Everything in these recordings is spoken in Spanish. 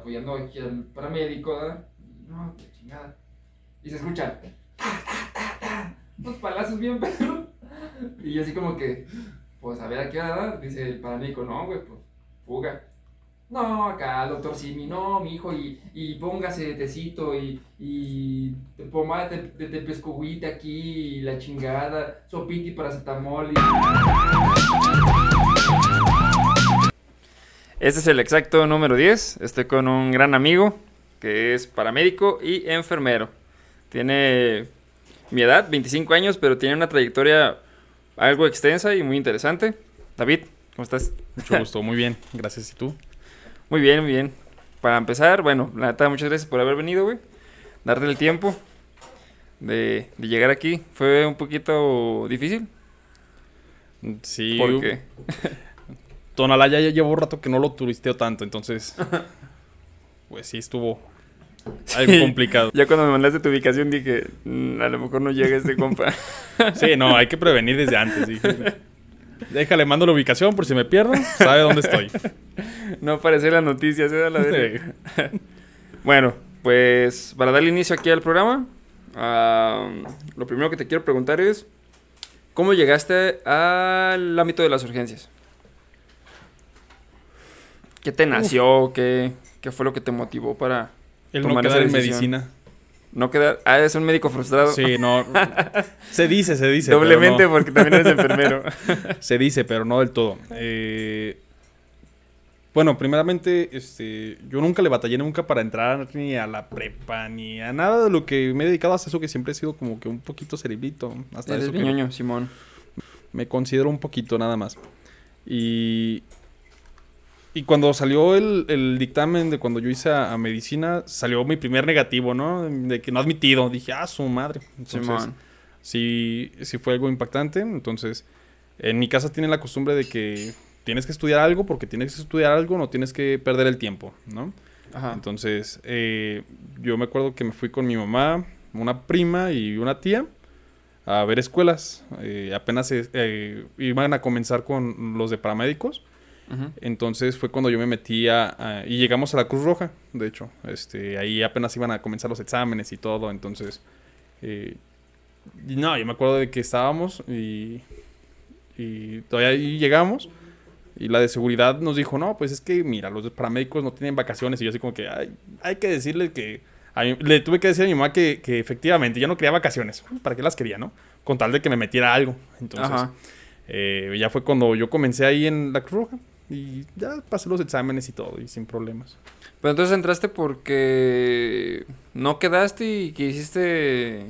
apoyando aquí al paramédico, ¿verdad? No, qué chingada. Y se escucha. Unos palazos bien perros. Y así como que, pues a ver a qué hora da. Dice el paramédico, no, güey, pues fuga. No, acá, doctor Simi, no, mi hijo, y, y póngase tecito y, y pomada de, de, de aquí, y la chingada, sopita y paracetamol. Y... Este es el exacto número 10. Estoy con un gran amigo que es paramédico y enfermero. Tiene mi edad, 25 años, pero tiene una trayectoria algo extensa y muy interesante. David, ¿cómo estás? Mucho gusto, muy bien, gracias. ¿Y tú? Muy bien, muy bien. Para empezar, bueno, la neta, muchas gracias por haber venido, güey. Darte el tiempo de, de llegar aquí. Fue un poquito difícil. Sí. ¿Por qué? Tonalá ya llevo un rato que no lo turisteo tanto, entonces. Pues sí, estuvo algo Sí. complicado. Ya cuando me mandaste tu ubicación dije, "Mm, a lo mejor no llega este compa. Sí, no, hay que prevenir desde antes. dije. Déjale, mando la ubicación por si me pierdo, sabe dónde estoy. no aparece las noticias, ¿eh? A la verga. Bueno, pues para darle inicio aquí al programa, lo primero que te quiero preguntar es, ¿cómo llegaste al ámbito de las urgencias? ¿Qué te nació? ¿Qué, qué fue lo que te motivó para El no Tomar esa quedar en medicina. no quedar... Ah, eres un médico frustrado. Sí, no. Se dice, se dice. Doblemente no. porque también eres enfermero. Se dice, pero no del todo. Eh, bueno, primeramente, este, yo nunca le batallé nunca para entrar ni a la prepa, ni a nada de lo que me he dedicado hasta eso, que siempre he sido como que un poquito cerebrito. Hasta eres eso que ñoño, Simón. me considero un poquito nada más. Y, y cuando salió el, el dictamen de cuando yo hice a, a medicina, salió mi primer negativo, ¿no? De que no admitido. Dije, ah, su madre. Entonces, sí, sí fue algo impactante. Entonces, en mi casa tienen la costumbre de que tienes que estudiar algo porque tienes que estudiar algo, no tienes que perder el tiempo, ¿no? Ajá. Entonces, eh, yo me acuerdo que me fui con mi mamá, una prima y una tía a ver escuelas. Eh, apenas eh, eh, iban a comenzar con los de paramédicos. Entonces fue cuando yo me metí a, a- y llegamos a la Cruz Roja, de hecho. Este, ahí apenas iban a comenzar los exámenes y todo. Entonces, eh, y no, yo me acuerdo de que estábamos y, y todavía ahí llegamos. Y la de seguridad nos dijo, no, pues es que, mira, los paramédicos no tienen vacaciones. Y yo así como que, "Ay, hay que decirle que... a mí- le tuve que decir a mi mamá que, que efectivamente ya no quería vacaciones. ¿Para qué las quería, no? Con tal de que me metiera algo. Entonces, eh, ya fue cuando yo comencé ahí en la Cruz Roja. Y ya pasé los exámenes y todo, y sin problemas. Pero entonces entraste porque no quedaste y quisiste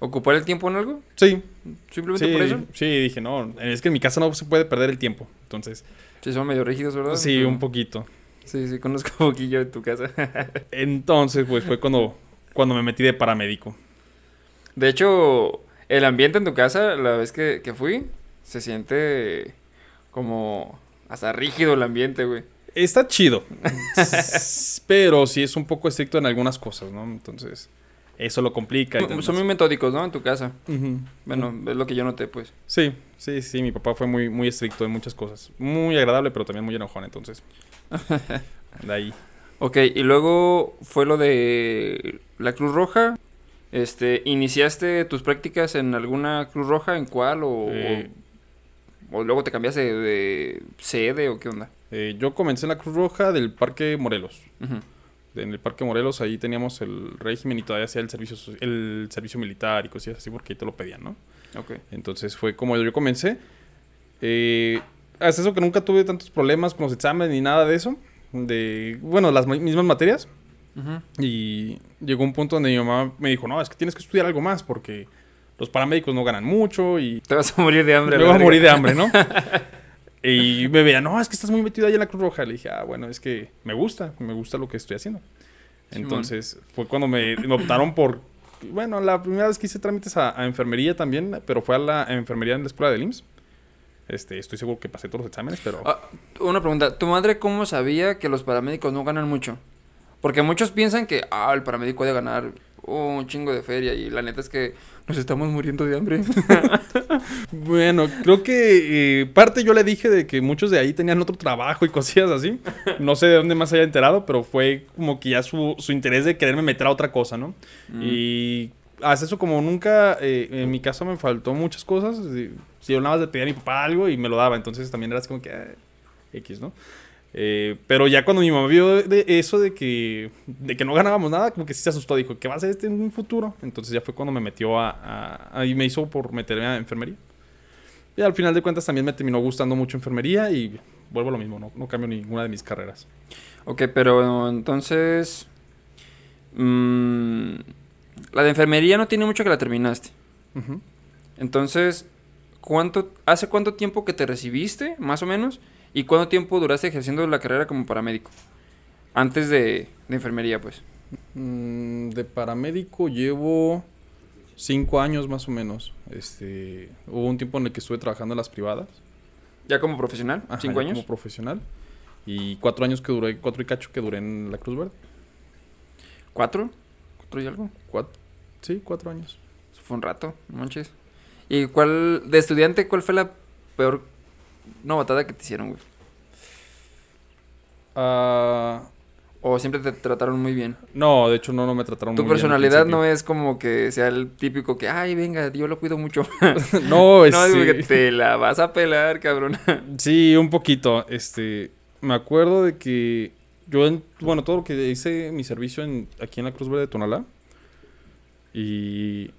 ocupar el tiempo en algo. Sí, Simplemente sí, por eso. sí, dije, no, es que en mi casa no se puede perder el tiempo. Entonces, Sí, son medio rígidos, ¿verdad? sí, Pero- un poquito. Sí, sí, conozco un poquillo de tu casa. Entonces, pues fue cuando, cuando me metí de paramédico. De hecho, el ambiente en tu casa, la vez que, que fui, se siente como hasta rígido el ambiente, güey. Está chido, pero sí es un poco estricto en algunas cosas, ¿no? Entonces, eso lo complica. y. Son muy metódicos, ¿no? En tu casa. Bueno, es lo que yo noté, pues. Sí, sí, sí, mi papá fue muy, muy estricto en muchas cosas. Muy agradable, pero también muy enojón, entonces. De ahí. Ok, y luego fue lo de la Cruz Roja. Este, ¿iniciaste tus prácticas en alguna Cruz Roja? ¿En cuál? ¿O, Eh. o, o luego te cambiaste de, de sede o qué onda? Eh, yo comencé en la Cruz Roja del Parque Morelos. En el Parque Morelos ahí teníamos el régimen y todavía hacía el servicio, el servicio militar y cosillas así porque ahí te lo pedían, ¿no? Ok. Entonces fue como yo comencé. Eh, hasta eso que nunca tuve tantos problemas con los exámenes ni nada de eso. De, bueno, las mi- mismas materias. Y llegó un punto donde mi mamá me dijo, no, es que tienes que estudiar algo más porque los paramédicos no ganan mucho y Te vas a morir de hambre. me voy a morir de hambre, ¿no? y me veía, no, es que estás muy metido ahí en la Cruz Roja. Le dije, ah, bueno, es que me gusta, me gusta lo que estoy haciendo. Entonces fue cuando me, me optaron por, bueno, la primera vez que hice trámites a, a enfermería también, pero fue a la a enfermería en la escuela del IMSS. Este, estoy seguro que pasé todos los exámenes, pero... Ah, una pregunta. ¿Tu madre cómo sabía que los paramédicos no ganan mucho? Porque muchos piensan que, ah, el paramédico debe ganar oh, un chingo de feria y la neta es que nos estamos muriendo de hambre. Bueno, creo que eh, parte yo le dije de que muchos de ahí tenían otro trabajo y cosillas así. No sé de dónde más haya enterado, pero fue como que ya su, su interés de quererme meter a otra cosa, ¿no? Mm. Y hace eso como nunca, eh, en mi casa me faltó muchas cosas. Si si yo nada más le pedía a mi papá algo y me lo daba, entonces también era así como que ah, X, ¿no? Eh, pero ya cuando mi mamá vio de eso de que, de que no ganábamos nada, como que sí se asustó. Dijo, ¿qué va a hacer este en un futuro? Entonces ya fue cuando me metió a... a, a- y me hizo por meterme a enfermería. Y al final de cuentas también me terminó gustando mucho enfermería y vuelvo a lo mismo, no, no cambio ninguna de mis carreras. Ok, pero entonces. mm, la de enfermería no tiene mucho que la terminaste. Entonces, ¿cuánto, ¿hace cuánto tiempo que te recibiste, más o menos? ¿Y cuánto tiempo duraste ejerciendo la carrera como paramédico? Antes de, de enfermería, pues. Mm, de paramédico llevo cinco años más o menos. Este, hubo un tiempo en el que estuve trabajando en las privadas. ¿Ya como profesional? Ajá, ¿Cinco años? Como profesional. Y cuatro años que duré, cuatro y cacho que duré en la Cruz Verde. ¿Cuatro? ¿Cuatro y algo? Cuatro, sí, cuatro años. Eso fue un rato, no manches. ¿Y cuál, de estudiante, cuál fue la peor novatada que te hicieron, güey? Ah, ¿O siempre te trataron muy bien? no, de hecho no, no me trataron Tu muy bien al personalidad no es como que sea el típico que, ay, venga, yo lo cuido mucho. No, no, sí. digo que te la vas a pelar, cabrón. Sí, un poquito. Este, me acuerdo de que yo, en- bueno, todo lo que hice mi servicio en, aquí en la Cruz Verde de Tonalá. Y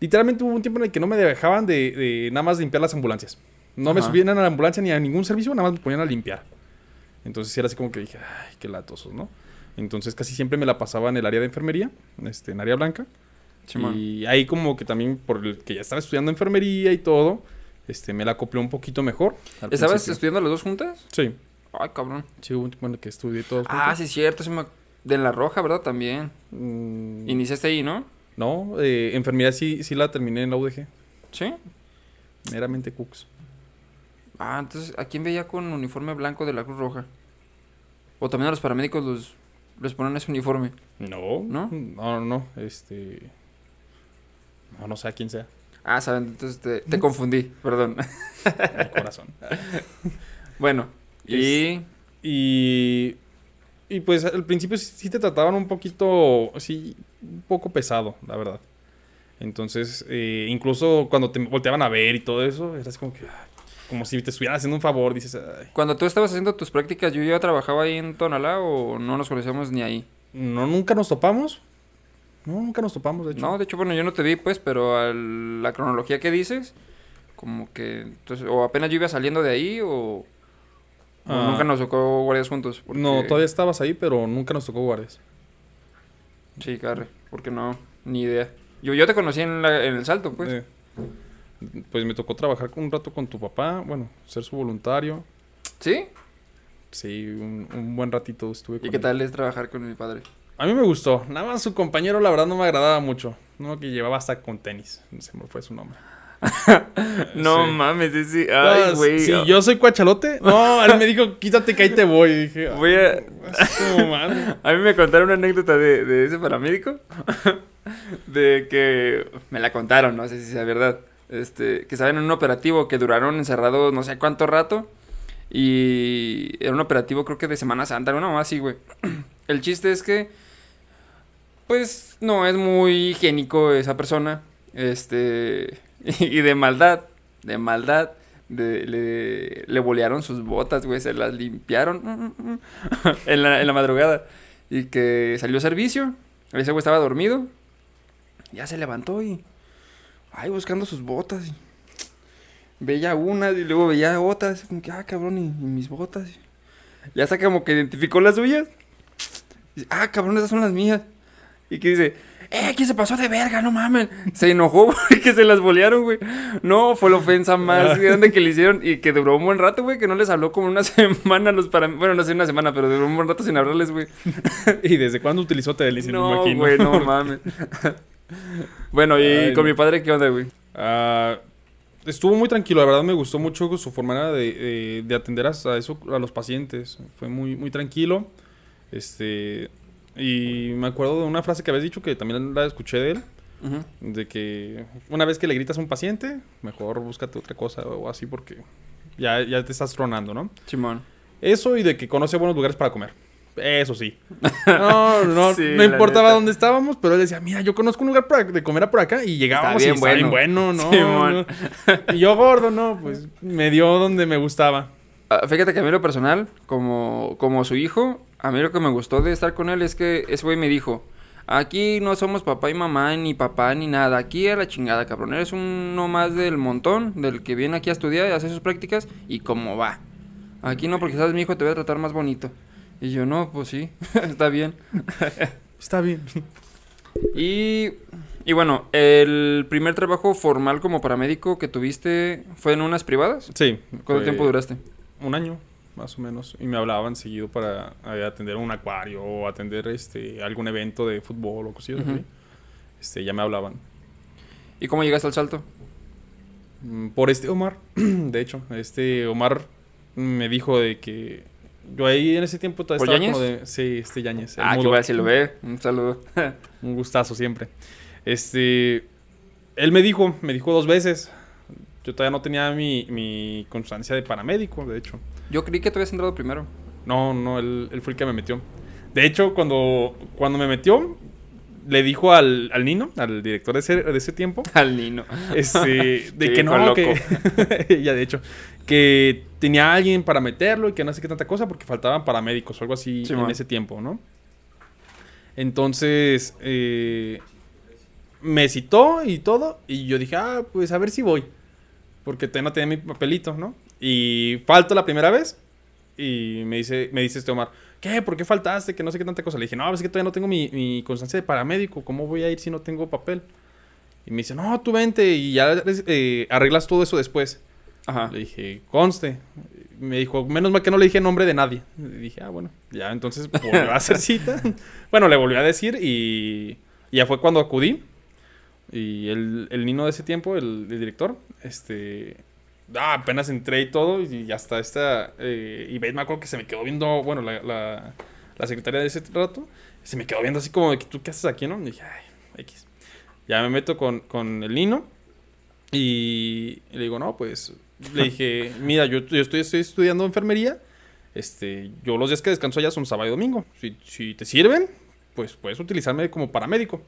literalmente hubo un tiempo en el que no me dejaban de, de nada más limpiar las ambulancias. No me subían a la ambulancia ni a ningún servicio, nada más me ponían a limpiar. Entonces sí era así como que dije, ay, qué latosos, ¿no? Entonces casi siempre me la pasaba en el área de enfermería, este, en área blanca. Simón. Y ahí como que también por el que ya estaba estudiando enfermería y todo, este, me la acoplé un poquito mejor. ¿Estabas principio. estudiando las dos juntas? Sí. Ay, cabrón. Sí, hubo un tiempo en el que estudié todos Ah, sí, cierto. sí me De La Roja, ¿verdad? También. Mm, Iniciaste ahí, ¿no? No, eh, enfermería sí, sí la terminé en la UDG. Sí. Meramente cooks. Ah, entonces, ¿a quién veía con uniforme blanco de la Cruz Roja? O también a los paramédicos los, les ponen ese uniforme. No. ¿No? No, no, no. Este... No, no sé a quién sea. Ah, saben, entonces te, te confundí, perdón. El corazón. bueno, y... Y... Y pues al principio sí, sí te trataban un poquito, sí, un poco pesado, la verdad. Entonces, eh, incluso cuando te volteaban a ver y todo eso, era así como que, como si te estuvieran haciendo un favor, dices, ay, Cuando tú estabas haciendo tus prácticas, ¿yo ya trabajaba ahí en Tonalá o no nos conocíamos ni ahí? no, nunca nos topamos. No, nunca nos topamos, de hecho. No, de hecho, bueno, yo no te vi, pues, pero a la cronología que dices, como que, entonces, o apenas yo iba saliendo de ahí o Ah. nunca nos tocó guardias juntos. porque- No, todavía estabas ahí, pero nunca nos tocó guardias. Sí, carre, porque no, ni idea. Yo, yo te conocí en, la- en el salto, pues. Eh, pues me tocó trabajar un rato con tu papá, bueno, ser su voluntario. ¿Sí? Sí, un, un buen ratito estuve con ¿Y qué él. tal es trabajar con mi padre? A mí me gustó. Nada más su compañero, la verdad, no me agradaba mucho. No, que llevaba hasta con tenis. Sé me fue su nombre. No Sí. mames, ese, Ah, ay, güey. Si yo soy cuachalote. No, él me dijo, quítate que ahí te voy. Y dije, Voy a, "Su madre". A mí me contaron una anécdota de, de ese paramédico. de que me la contaron, no sé si sea verdad. Este, que estaban en un operativo que duraron encerrados no sé cuánto rato. Y era un operativo creo que de Semana Santa, una más así, güey. El chiste es que, pues, no es muy higiénico esa persona. Este, y de maldad, de maldad, de- le, le bolearon sus botas, güey, se las limpiaron en, la, en la madrugada. Y que salió a servicio, ese güey estaba dormido, ya se levantó y, ay, buscando sus botas. veía unas y luego veía otras, como que, ah, cabrón, y, mis botas. Y hasta como que identificó las suyas. Ah, cabrón, esas son las mías. Y que dice, eh, ¿quién se pasó de verga? No mames. Se enojó porque se las bolearon, güey. No, fue la ofensa más grande que le hicieron y que duró un buen rato, güey, que no les habló como una semana los para... Bueno, no sé una semana, pero duró un buen rato sin hablarles, güey. ¿Y desde cuándo utilizó Telis? No, imagino. güey, no mames. bueno, y Ay, con no. mi padre, ¿qué onda, güey? Ah, estuvo muy tranquilo, la verdad me gustó mucho su forma de, de- de atender a, a eso, a los pacientes. Fue muy, muy tranquilo. Este, Y me acuerdo de una frase que habías dicho que también la escuché de él. De que una vez que le gritas a un paciente, mejor búscate otra cosa o así porque ya, ya te estás tronando, ¿no? Simón. Eso y de que conoce buenos lugares para comer. Eso sí. No, no, Sí, no importaba neta. dónde estábamos, pero él decía, mira, yo conozco un lugar para, de comer por acá y llegábamos bien y bien bueno. ¿no? Simón. no. Y yo gordo, no, pues me dio donde me gustaba. Ah, Fíjate que a mí lo personal, como, como su hijo, a mí lo que me gustó de estar con él es que ese güey me dijo, aquí no somos papá y mamá, ni papá ni nada, aquí a la chingada, cabrón, eres uno más del montón, del que viene aquí a estudiar y hacer sus prácticas, y cómo va. Aquí no, porque sabes, mi hijo te voy a tratar más bonito. Y yo, no, pues sí, está bien. Está bien. Y, y bueno, el primer trabajo formal como paramédico que tuviste fue en unas privadas. Sí. ¿Cuánto tiempo duraste? Un año, más o menos. Y me hablaban seguido para eh, atender un acuario o atender este algún evento de fútbol o cosillas así. Este, ya me hablaban. ¿Y cómo llegaste al salto? Mm, Por este Omar, de hecho, este Omar me dijo de que yo ahí en ese tiempo todavía ¿Por estaba como Yáñez? de sí, este Yañez, Ah, que mudo. igual si lo ve. Un saludo. un gustazo siempre. Este él me dijo, me dijo dos veces. Yo todavía no tenía mi, mi constancia de paramédico, de hecho. Yo creí que tú habías entrado primero. No, no, él, él fue el que me metió. De hecho, cuando, cuando me metió, le dijo al, al Nino, al director de ese, de ese tiempo, Al Nino. este, de que no, loco. que ya de hecho, que tenía alguien para meterlo y que no sé qué tanta cosa porque faltaban paramédicos o algo así Sí, en man. ese tiempo, ¿no? Entonces, eh, me citó y todo y yo dije, ah, pues a ver si voy, porque todavía no tenía mi papelito, ¿no? Y falto la primera vez y me dice, me dice este Omar, ¿qué? ¿Por qué faltaste? Que no sé qué tanta cosa. Le dije, no, es que todavía no tengo mi, mi constancia de paramédico. ¿Cómo voy a ir si no tengo papel? Y me dice, no, tú vente y ya eh, arreglas todo eso después. Ajá. Le dije, conste. Me dijo, menos mal que no le dije nombre de nadie. Le dije, ah, bueno, ya entonces volvió a hacer cita. bueno, le volvió a decir y, y ya fue cuando acudí. Y el, el Nino de ese tiempo, el, el director, este... Ah, apenas entré y todo, y hasta esta... Eh, y me acuerdo que se me quedó viendo, bueno, la, la, la secretaria de ese rato, se me quedó viendo así como de que tú qué haces aquí, ¿no? Y dije, ay, X. Ya me meto con, con el Nino y le digo, no, pues, le dije, mira, yo, yo estoy, estoy estudiando enfermería, este, yo los días que descanso allá son sábado y domingo. Si, si te sirven, pues puedes utilizarme como paramédico.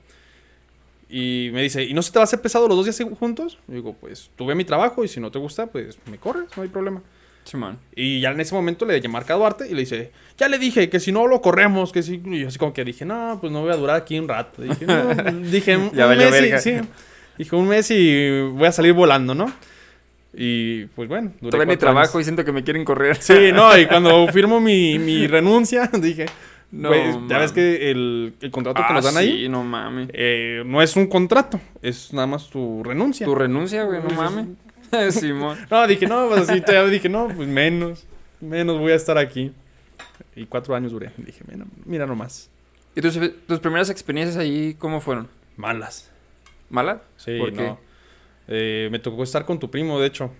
Y me dice, ¿y no se te va a hacer pesado los dos días juntos? Y digo, pues tuve mi trabajo y si no te gusta, pues me corres, no hay problema. Simón. Y ya en ese momento le llamé a Duarte y le dice, ya le dije que si no lo corremos, que si... Y yo así como que dije, no, pues no voy a durar aquí un rato. Dije, no, pues, dije un, Ya un mes y, sí. Dije, un mes y voy a salir volando, ¿no? Y pues bueno, duré Tuve mi trabajo años. y siento que me quieren correr. Sí, no, y cuando firmo mi, mi renuncia, dije, No, pues, ya ves que el, el contrato que Ah, nos dan ahí Sí, no mames. eh, no es un contrato, es nada más tu renuncia. Tu renuncia, güey, no Pues, mames. Simón. No, dije, no, pues así, dije, no, pues menos, menos voy a estar aquí. Y cuatro años duré. Dije, mira, mira nomás. ¿Y tus, tus primeras experiencias ahí cómo fueron? Malas. ¿Malas? Sí, ¿Por no. Eh, me tocó estar con tu primo, de hecho.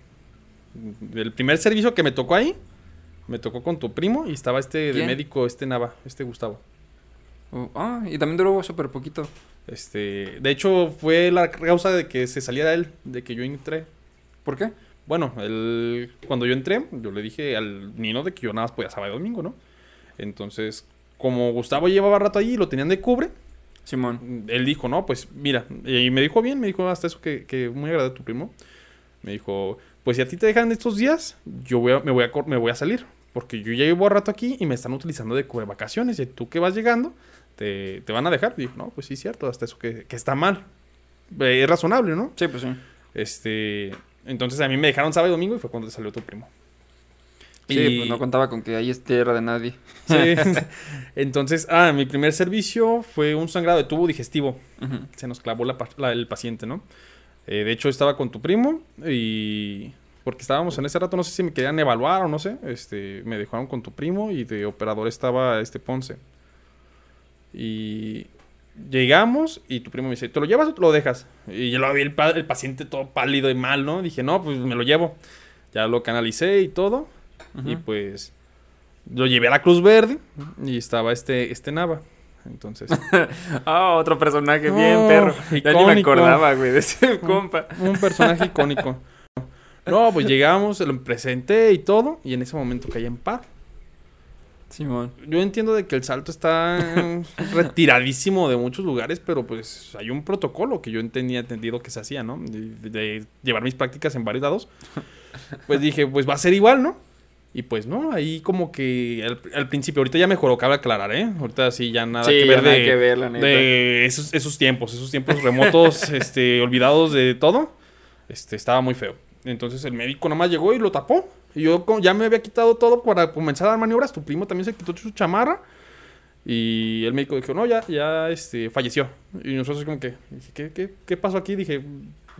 El primer servicio que me tocó ahí, me tocó con tu primo y estaba este de médico, este Nava, este Gustavo. Oh, ah, y también duró súper poquito. Este, de hecho, fue la causa de que se saliera él, de que yo entré. ¿Por qué? Bueno, él, cuando yo entré, yo le dije al Nino de que yo nada más podía sábado y domingo, ¿no? Entonces, como Gustavo llevaba rato allí y lo tenían de cubre, Simón. él dijo, no, pues mira, y me dijo bien, me dijo hasta eso que, que muy agradable tu primo. Me dijo, pues si a ti te dejan estos días, yo voy a- me, voy a, me voy a salir, porque yo ya llevo rato aquí y me están utilizando de vacaciones, y tú que vas llegando, te, te van a dejar. Y dijo, no, pues sí, cierto, hasta eso que, que está mal. Eh, es razonable, ¿no? Sí, pues sí. Este, entonces a mí me dejaron sábado y domingo y fue cuando salió tu primo. Sí, Y- pues no contaba con que ahí es tierra de nadie. Sí. Entonces, ah, mi primer servicio fue un sangrado de tubo digestivo. Se nos clavó la pa- la- el paciente, ¿no? Eh, de hecho, estaba con tu primo y... Porque estábamos en ese rato, no sé si me querían evaluar o no sé. Este, me dejaron con tu primo y de operador estaba este Ponce. Y llegamos y tu primo me dice, ¿te lo llevas o te lo dejas? Y yo lo vi el, el paciente todo pálido y mal, ¿no? Dije, no, pues me lo llevo. Ya lo canalicé y todo. Y pues lo llevé a la Cruz Verde y estaba este, este Nava. Entonces, Ah, otro personaje bien, No, perro. Ya ni me acordaba, güey, de ese compa. un personaje icónico. No, pues llegamos, lo presenté y todo, y en ese momento caí en paro. Simón. Yo entiendo de que el salto está retiradísimo de muchos lugares, pero pues hay un protocolo que yo tenía entendido que se hacía, ¿no? De, de llevar mis prácticas en varios lados. Pues dije, pues va a ser igual, ¿no? Y pues no, ahí como que al, al principio, ahorita ya mejoró, cabe aclarar, ¿eh? Ahorita sí ya nada sí, que ver nada de, que ver, la neta. de esos, esos tiempos, esos tiempos remotos, este, olvidados de todo. Este, estaba muy feo. Entonces el médico nomás llegó y lo tapó. Y yo ya me había quitado todo para comenzar a dar maniobras. Tu primo también se quitó su chamarra. Y el médico dijo, no, ya, ya, este, falleció. Y nosotros como que, dije, ¿qué, qué, qué pasó aquí? Dije,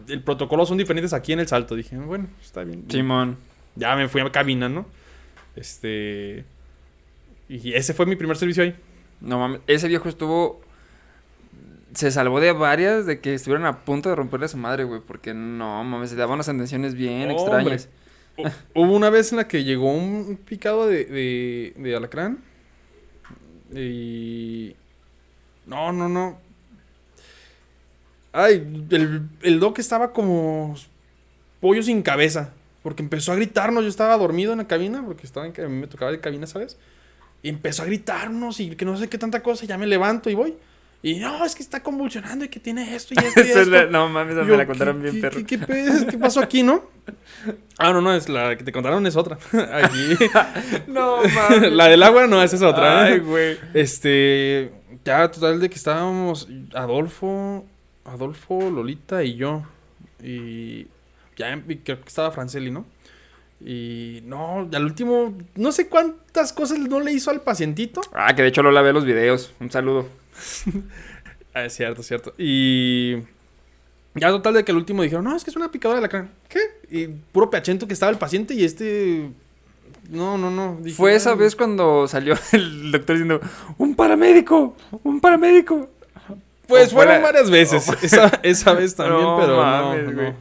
el protocolo son diferentes aquí en el salto. Dije, bueno, está bien. Simón. Ya me fui a cabina, ¿no? Este... Y ese fue mi primer servicio ahí. No mames, ese viejo estuvo. Se salvó de varias de que estuvieron a punto de romperle a su madre, güey. Porque no mames, se daban unas atenciones bien extrañas. Hu- Hubo una vez en la que llegó un picado de, de, de alacrán. Y. No, no, no. Ay, el, el doc estaba como pollo sin cabeza. Porque empezó a gritarnos. Yo estaba dormido en la cabina. Porque estaba en, me tocaba de cabina, ¿sabes? Y empezó a gritarnos y que no sé qué tanta cosa. Ya me levanto y voy. Y no, es que está convulsionando y que tiene esto y esto y esto. la- no mames, me la contaron ¿qué- bien, perro. ¿qué, qué, pe- qué pasó aquí, no? Ah, no, no, es la que te contaron es otra. Aquí. No mames. la del agua no, esa es otra. Ay, ¿eh? güey. Este. Ya, total, de que estábamos Adolfo, Adolfo, Lolita y yo. Y. Ya, y creo que estaba Franceli, ¿no? Y no, al último, no sé cuántas cosas no le hizo al pacientito. Ah, que de hecho Lola ve los videos. Un saludo. Ah, es cierto, es cierto. Y. Ya total de que el último dijeron, no, es que es una picadora de alacrán. ¿Qué? Y puro peachento que estaba el paciente y este. No, no, no. Dije, Fue esa vez cuando salió el doctor diciendo: ¡Un paramédico! ¡Un paramédico! Pues fueron la- varias veces. Esa, esa vez también, No pero mames, no, güey.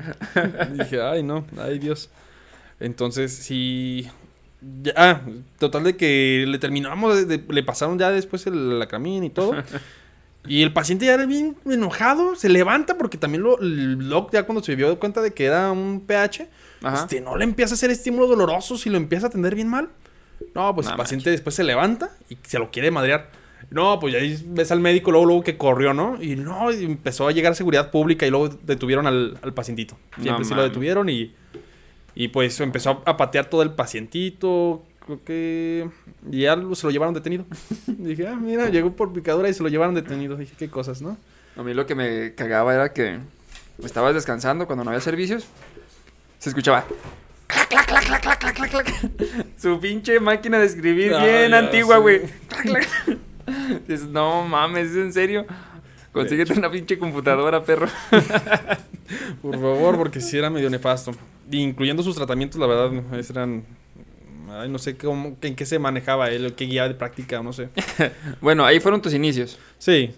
no. Dije, ay, no, ay, Dios. Entonces, sí. Ya, ah, total de que le terminamos, de- de- le pasaron ya después el alacramín y todo. Y el paciente ya era bien enojado, se levanta porque también lo, el doc ya cuando se dio cuenta de que era un pH, Ajá. este, no le empieza a hacer estímulos dolorosos y lo empieza a atender bien mal. No, pues el paciente después se levanta y se lo quiere madrear. No, pues ahí ves al médico luego, luego que corrió, ¿no? Y no, y empezó a llegar seguridad pública y luego detuvieron al, al pacientito. Siempre No sí lo detuvieron y, y pues empezó a patear todo el pacientito. Creo que y ya se lo llevaron detenido. Dije, ah, mira, llegó por picadura y se lo llevaron detenido. Dije, qué cosas, ¿no? A mí lo que me cagaba era que estabas descansando cuando no había servicios. Se escuchaba. Clac, clac, clac, clac, clac, clac, clac. Su pinche máquina de escribir Ah, bien ya antigua, güey. Clac, clac. Dices, no mames, ¿es en serio? Consíguete una pinche computadora, perro. Por favor, porque sí era medio nefasto. Incluyendo sus tratamientos, la verdad, eran... Ay, no sé cómo, en qué se manejaba él, qué guía de práctica, no sé. Bueno, ahí fueron tus inicios. Sí,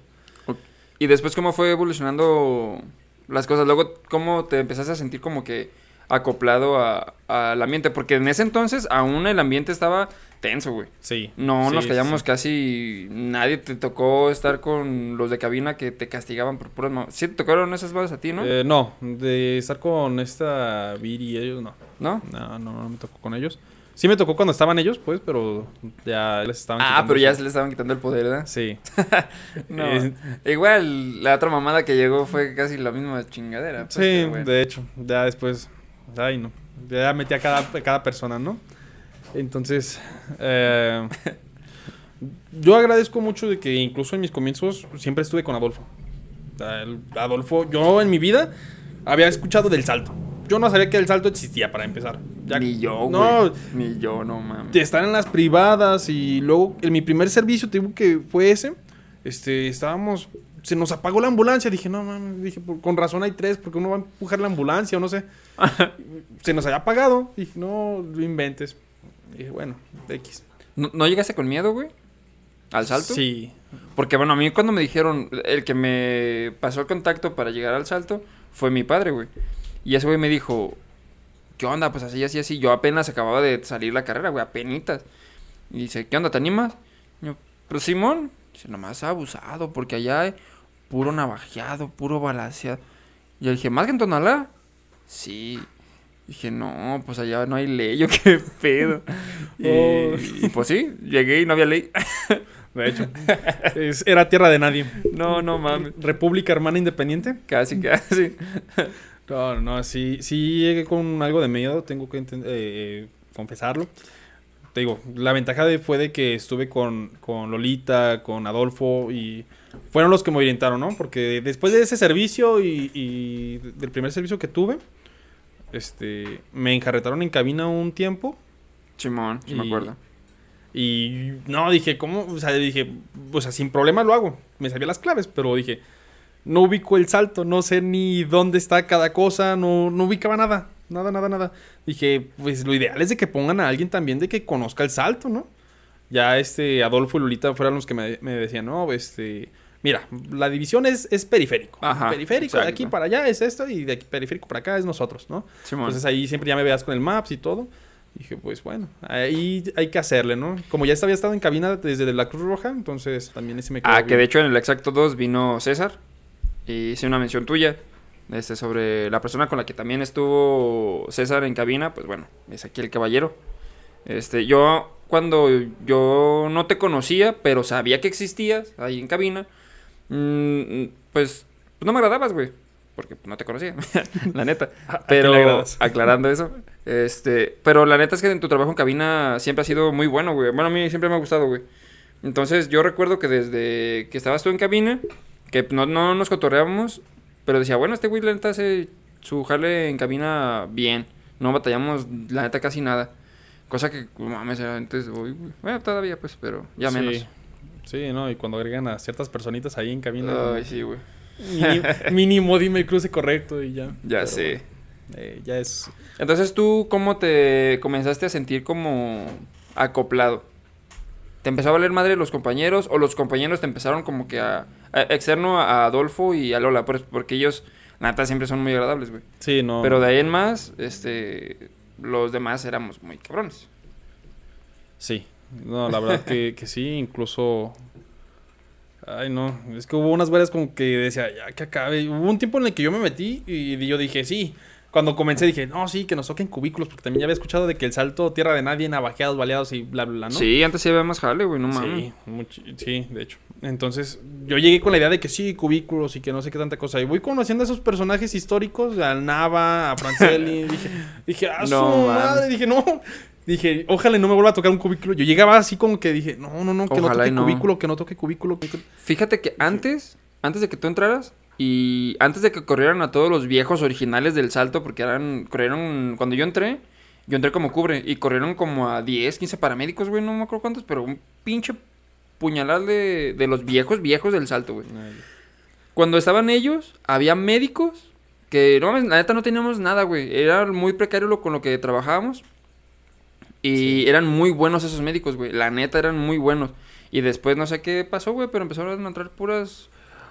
Y después, ¿cómo fue evolucionando las cosas? Luego, ¿cómo te empezaste a sentir como que acoplado a- al ambiente? Porque en ese entonces aún el ambiente estaba tenso, güey. sí. No Sí, nos callamos sí. casi. Nadie te tocó estar con los de cabina que te castigaban por puras mam- ¿Sí te tocaron esas balas a ti, no? Eh, no, de estar con esta Viri y ellos, no. ¿No? No, no, no me tocó con ellos. Sí me tocó cuando estaban ellos, pues, pero ya les estaban Ah, pero ya se le estaban quitando el poder, ¿verdad? Sí. No. Eh, Igual, la otra mamada que llegó fue casi la misma chingadera. pues, sí, bueno. de hecho, ya después, ay no, ya metí a cada, a cada persona, ¿no? Entonces, eh, yo agradezco mucho de que incluso en mis comienzos siempre estuve con Adolfo. Adolfo, yo en mi vida había escuchado del salto. Yo no sabía que el salto existía para empezar. Ya- Ni yo, güey. No, Ni yo, no mames. de estar en las privadas y luego en mi primer servicio, te digo que fue ese, este, estábamos, se nos apagó la ambulancia, dije, no mames, dije, por- con razón hay tres, porque uno va a empujar la ambulancia o no sé. se nos había apagado, dije, no, lo inventes. Dije, bueno, X. ¿No, no llegaste con miedo, güey? ¿Al salto? Sí. Porque bueno, a mí cuando me dijeron, el que me pasó el contacto para llegar al salto fue mi padre, güey. Y ese güey me dijo, ¿qué onda? Pues así, así, así. Yo apenas acababa de salir la carrera, güey, apenitas. Y dice, ¿qué onda? ¿Te animas? Y yo, pues Simón, Dice, nomás abusado, porque allá hay puro navajeado, puro balaseado. Y yo dije, ¿más que en Tonalá? Sí. Dije, no, pues allá no hay ley, yo qué pedo. Y, Oh. y pues sí, llegué y no había ley. De hecho, es- era tierra de nadie. No, no mames. República Hermana Independiente. Casi, casi. No, no, sí, sí llegué con algo de miedo, tengo que enten- eh, confesarlo. Te digo, la ventaja de, fue de que estuve con, con Lolita, con Adolfo y fueron los que me orientaron, ¿no? Porque después de ese servicio y, y del primer servicio que tuve, este, me enjarretaron en cabina un tiempo Chimón, sí me acuerdo. y no, dije, ¿cómo? O sea, dije, o sea, sin problema lo hago. Me sabía las claves, pero dije, no ubico el salto, no sé ni dónde está cada cosa, no, no ubicaba nada. Nada, nada, nada. Dije, pues lo ideal es de que pongan a alguien también de que conozca el salto, ¿no? Ya este Adolfo y Lolita fueron los que me, me decían, no, este, mira, la división es, es periférico. Ajá, periférico, de aquí para allá es esto y de aquí periférico para acá es nosotros, ¿no? Entonces ahí siempre ya me veas con el Maps y todo. Dije, pues bueno, ahí hay que hacerle, ¿no? Como ya había estado en cabina desde la Cruz Roja, entonces también ese me quedó Ah, que de hecho en el Exacto 2 vino César y hice una mención tuya este, sobre la persona con la que también estuvo César en cabina, pues bueno, es aquí el caballero. Este, yo cuando yo no te conocía, pero sabía que existías ahí en cabina, mm, pues, pues no me agradabas, güey, porque no te conocía, la neta. ¿A- a quién Pero aclarando eso, este, pero la neta es que en tu trabajo en cabina siempre ha sido muy bueno, güey. Bueno, a mí siempre me ha gustado, güey. Entonces yo recuerdo que desde que estabas tú en cabina, que no, no nos cotorreábamos, pero decía, bueno, este güey la neta hace su jale en cabina bien. No batallamos, la neta, casi nada. Cosa que, mames, antes, güey. bueno, todavía pues, pero ya menos. Sí, ¿no? Y cuando agregan a ciertas personitas ahí en cabina. Ay, sí, güey. mini- mínimo dime el cruce correcto y ya. Ya Pero, sé. eh, ya es. Entonces tú, ¿cómo te comenzaste a sentir como acoplado? ¿Te empezó a valer madre los compañeros o los compañeros te empezaron como que a, a- externo a Adolfo y a Lola? Pues, porque ellos, la neta, siempre son muy agradables, güey. Sí, no. Pero de ahí en más, este, los demás éramos muy cabrones. Sí. No, la verdad que, que sí, incluso. Ay, no. Es que hubo unas varias como que decía, ya que acabe. Hubo un tiempo en el que yo me metí y yo dije, sí. Cuando comencé dije, no, sí, que nos toquen cubículos, porque también ya había escuchado de que el salto tierra de nadie, navajeados, baleados y bla, bla, bla, ¿no? Sí, antes sí había más jale, güey, no mames. Sí, sí, de hecho. Entonces, yo llegué con la idea de que sí, cubículos y que no sé qué tanta cosa. Y voy conociendo a esos personajes históricos, al Nava, a Francelli. dije, dije, ah, su No, madre. Dije, no. Dije, ojalá no me vuelva a tocar un cubículo. Yo llegaba así como que dije, no, no, no, que no toque no. cubículo, que no toque cubículo. que- Fíjate que antes, antes de que tú entraras y antes de que corrieran a todos los viejos originales del salto, porque eran, corrieron, cuando yo entré, yo entré como cubre y corrieron como a 10, 15 paramédicos, güey, no me acuerdo cuántos, pero un pinche puñalal de, de los viejos, viejos del salto, güey. Cuando estaban ellos, había médicos que, no, la neta no teníamos nada, güey. Era muy precario lo con lo que trabajábamos. Y eran muy buenos esos médicos, güey. La neta eran muy buenos. Y después no sé qué pasó, güey, pero empezaron a entrar puras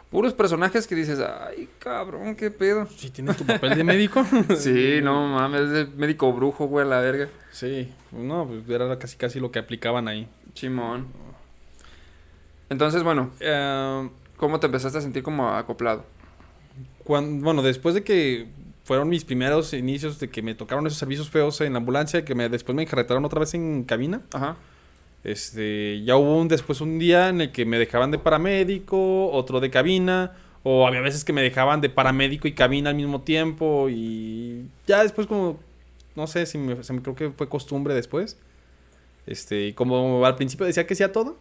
puros personajes que dices, "Ay, cabrón, qué pedo." Si tienes tu papel de médico. Sí, no mames, es de médico brujo, güey, a la verga. sí, no, pues era casi casi lo que aplicaban ahí. Chimón. Entonces, bueno, Eh, ¿cómo te empezaste a sentir como acoplado? Cuando, bueno, después de que fueron mis primeros inicios de que me tocaron esos servicios feos en la ambulancia, que me, después me enjarretaron otra vez en cabina, Ajá. este, ya hubo un, después un día en el que me dejaban de paramédico, otro de cabina, o había veces que me dejaban de paramédico y cabina al mismo tiempo, y ya después como, no sé si me, se me creo que fue costumbre después, este, y como al principio decía que sí a todo,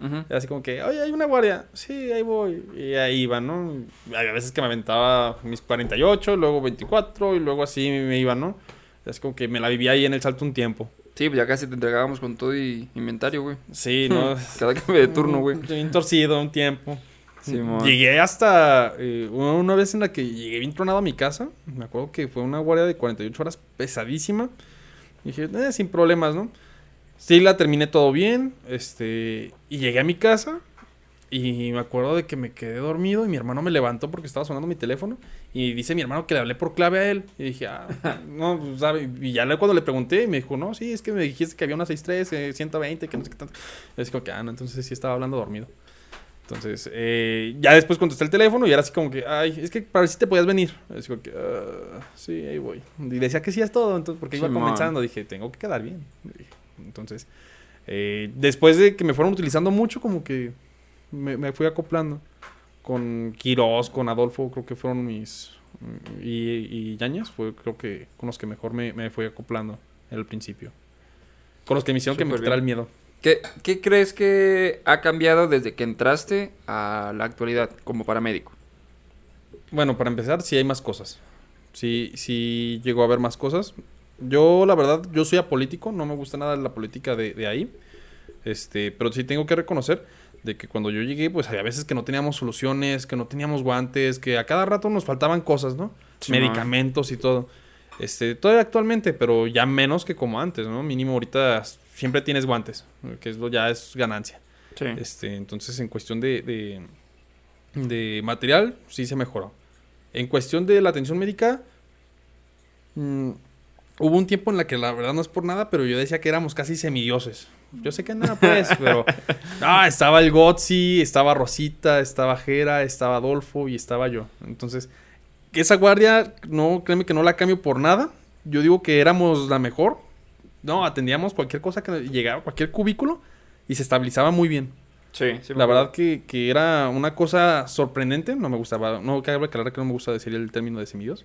Ujú. era así como que, oye, hay una guardia. Sí, ahí voy. Y ahí iba, ¿no? Había veces que me aventaba mis 48, luego 24 y luego así me iba, ¿no? Es como que me la vivía ahí en el salto un tiempo. Sí, pues ya casi te entregábamos con todo y inventario, güey. Sí, ¿no? Cada cambio de turno, güey. Bien torcido un tiempo. Simón. Llegué hasta eh, una una vez en la que llegué bien tronado a mi casa. Me acuerdo que fue una guardia de 48 horas pesadísima. Y dije, eh, sin problemas, ¿no? Sí, la terminé todo bien. Este, y llegué a mi casa. Y me acuerdo de que me quedé dormido y mi hermano me levantó porque estaba sonando mi teléfono. Y dice mi hermano que le hablé por clave a él. Y dije, ah, no, pues, sabe. Y ya cuando le pregunté, me dijo, no, sí, es que me dijiste que había una 63, eh, 120, que no sé qué tanto. Y es como que, ah, no, entonces sí estaba hablando dormido. Entonces, eh, ya después contesté el teléfono y era así como que, ay, es que para ver si te podías venir. Así como que, "Ah, sí, ahí voy. Y decía que sí es todo, entonces, porque iba comenzando, dije, tengo que quedar bien. Entonces, eh, después de que me fueron utilizando mucho, como que me, me fui acoplando. Con Quiroz, con Adolfo, creo que fueron mis... Y, y Yañez, fue creo que con los que mejor me, me fui acoplando al principio. Con los que me hicieron que me quitara el miedo. ¿Qué, ¿Qué crees que ha cambiado desde que entraste a la actualidad como paramédico? Bueno, para empezar, sí hay más cosas. Sí, sí llegó a haber más cosas. Yo, la verdad, yo soy apolítico, no me gusta nada la política de, de ahí. Este, pero sí tengo que reconocer de que cuando yo llegué, pues había veces que no teníamos soluciones, que no teníamos guantes, que a cada rato nos faltaban cosas, ¿no? Sí, Medicamentos y todo. Este, todavía actualmente, pero ya menos que como antes, ¿no? Mínimo ahorita siempre tienes guantes, que es lo ya es ganancia. Sí. Este, entonces, en cuestión de, de, de material, sí se mejoró. En cuestión de la atención médica, mm, hubo un tiempo en la que la verdad no es por nada, pero yo decía que éramos casi semidioses. Yo sé que nada, pues, pero. Ah, estaba el Gotzi, estaba Rosita, estaba Jera, estaba Adolfo y estaba yo. Entonces, esa guardia, no, créeme que no la cambio por nada. Yo digo que éramos la mejor. No, atendíamos cualquier cosa que llegaba, cualquier cubículo y se estabilizaba muy bien. Sí, sí. La verdad que, que era una cosa sorprendente. No me gustaba. No, cabe aclarar que no me gusta decir el término de semidios.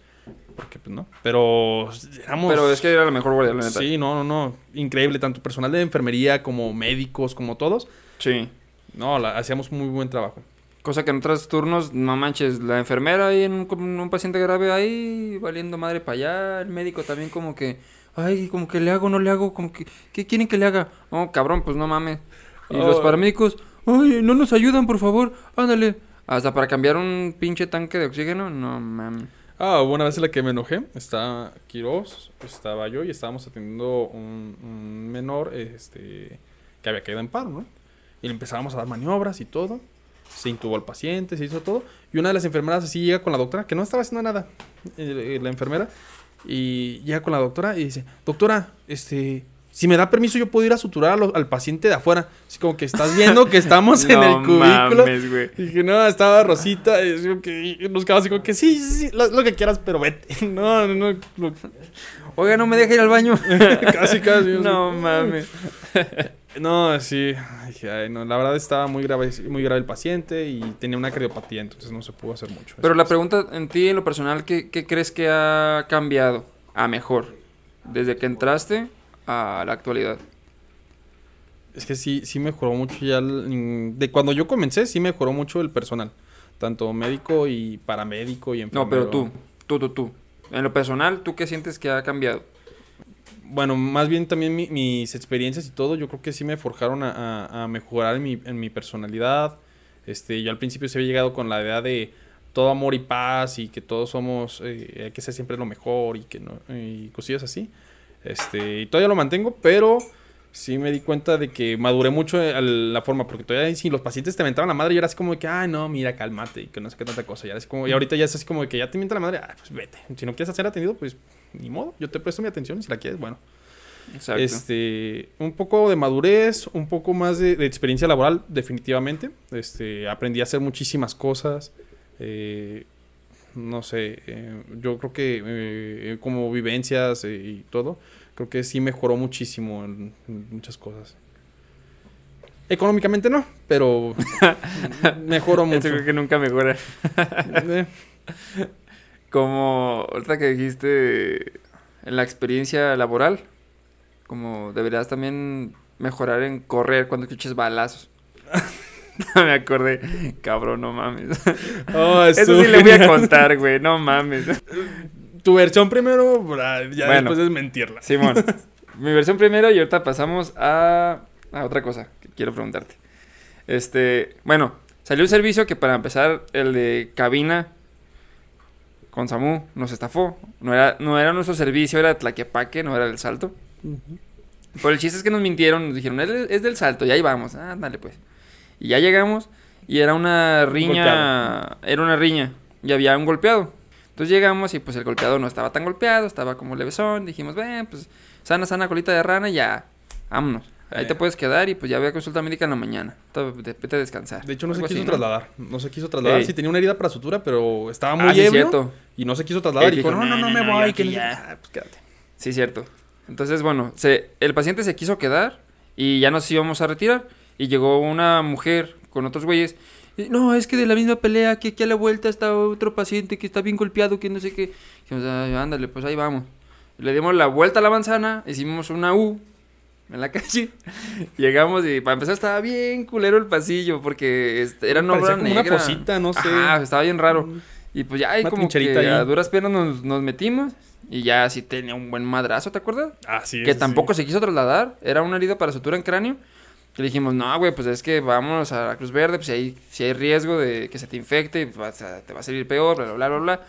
Porque, pues no. Pero éramos. Pero es que era la mejor guardia, la neta. Sí, no, no, no. Increíble. Tanto personal de enfermería como médicos, como todos. Sí. No, la- hacíamos muy buen trabajo. Cosa que en otros turnos, no manches, la enfermera ahí en un, paciente grave ahí, valiendo madre para allá, el médico también como que, ay, como que le hago, no le hago, como que, ¿qué quieren que le haga? Oh, cabrón, pues no mames. Y los Ay. paramédicos, ay, no nos ayudan, por favor, ándale. Hasta para cambiar un pinche tanque de oxígeno, no mames. Ah, hubo una vez en la que me enojé. Estaba Quiroz, estaba yo y estábamos atendiendo un, un menor este, que había caído en paro, ¿no? Y le empezábamos a dar maniobras y todo. Se intubó al paciente, se hizo todo. Y una de las enfermeras así llega con la doctora, que no estaba haciendo nada, eh, la enfermera. Y llega con la doctora y dice, doctora, este, si me da permiso yo puedo ir a suturar a lo- al paciente de afuera. Así como que estás viendo que estamos en el cubículo. mames, güey. Y dije, no, estaba Rosita. Y que nos quedamos así como que sí, sí, sí, lo, lo que quieras, pero vete. No, no, no. lo- Oiga, no me deja ir al baño. casi, casi. no mames. No, sí. Dije, ay, no, la verdad estaba muy grave, muy grave el paciente y tenía una cardiopatía, entonces no se pudo hacer mucho. Pero la pregunta en ti, en lo personal, ¿qué, qué crees que ha cambiado a mejor desde que entraste a la actualidad? Es que sí, sí mejoró mucho ya. el- de cuando yo comencé, sí mejoró mucho el personal. Tanto médico y paramédico y enfermero. No, pero tú, tú, tú, tú. En lo personal, ¿tú qué sientes que ha cambiado? Bueno, más bien también mi- mis experiencias y todo, yo creo que sí me forjaron a, a- a mejorar en mi, en mi personalidad. Este, yo al principio se había llegado con la idea de todo amor y paz y que todos somos, eh, hay que ser siempre lo mejor y que no, y cosillas así. Este, y todavía lo mantengo, pero sí me di cuenta de que maduré mucho a la forma, porque todavía si los pacientes te mentaban la madre, yo era así como de que, ay, no, mira, cálmate, y que no sé qué tanta cosa. Y, ahora es como, y ahorita ya es así como de que ya te mienta la madre, ah, pues vete. Si no quieres ser atendido, pues ni modo, yo te presto mi atención y si la quieres, bueno. Exacto. Este, un poco de madurez, un poco más de, de experiencia laboral, definitivamente. Este, aprendí a hacer muchísimas cosas. eh, no sé, eh, yo creo que eh, como vivencias eh, y todo, creo que sí mejoró muchísimo en, en muchas cosas. Económicamente no, pero mejoró mucho. creo que nunca mejora. Como ahorita que dijiste en la experiencia laboral, como deberías también mejorar en correr cuando escuches balazos. me acordé, cabrón, no mames. oh, Eso sí le voy a contar, güey, no mames. Tu versión primero, para ya Bueno. después desmentirla. Simón, mi versión primero y ahorita pasamos a, a otra cosa que quiero preguntarte. Este, bueno, salió un servicio que para empezar, el de cabina con Samu nos estafó. No era, no era nuestro servicio, era Tlaquepaque, no era el salto. Pero el chiste es que nos mintieron, nos dijeron, es, es del salto, y ahí vamos, ándale pues. Y ya llegamos y era una riña, era una riña, y había un golpeado. Entonces llegamos y pues el golpeado no estaba tan golpeado, estaba como levesón, dijimos, ven, pues sana, sana colita de rana, y ya, vámonos. Ahí Eh. te puedes quedar y pues ya ve a consulta médica en la mañana. Te- te- Vete a descansar. De hecho, no se quiso trasladar. No se quiso trasladar. Ey. Sí, tenía una herida para sutura, pero estaba muy Ah, sí, ebrio. cierto. Y no se quiso trasladar. Y dijo, no, no, no, "No, me no, voy. que ya". Ah, pues quédate. Sí, cierto. Entonces, bueno, se, el paciente se quiso quedar y ya nos íbamos a retirar. Y llegó una mujer con otros güeyes. y, No, es que de la misma pelea, que aquí a la vuelta está otro paciente que está bien golpeado, que no sé qué. Dijimos, "Ay, ándale, pues ahí vamos. Le dimos la vuelta a la manzana, hicimos una U en la calle. Llegamos y para empezar estaba bien culero el pasillo porque este, era una Parecía obra como una negra. fosita, no sé. Ajá, estaba bien raro. Y pues ya ahí Una como que ahí. a duras penas nos, nos metimos. Y ya sí tenía un buen madrazo, ¿te acuerdas? Ah, sí. que tampoco sí. se quiso trasladar. Era una herida para sutura en cráneo. Que le dijimos, no, güey, pues es que vámonos a la Cruz Verde. Pues si hay, si hay riesgo de que se te infecte, pues, te va a salir peor, bla, bla, bla, bla.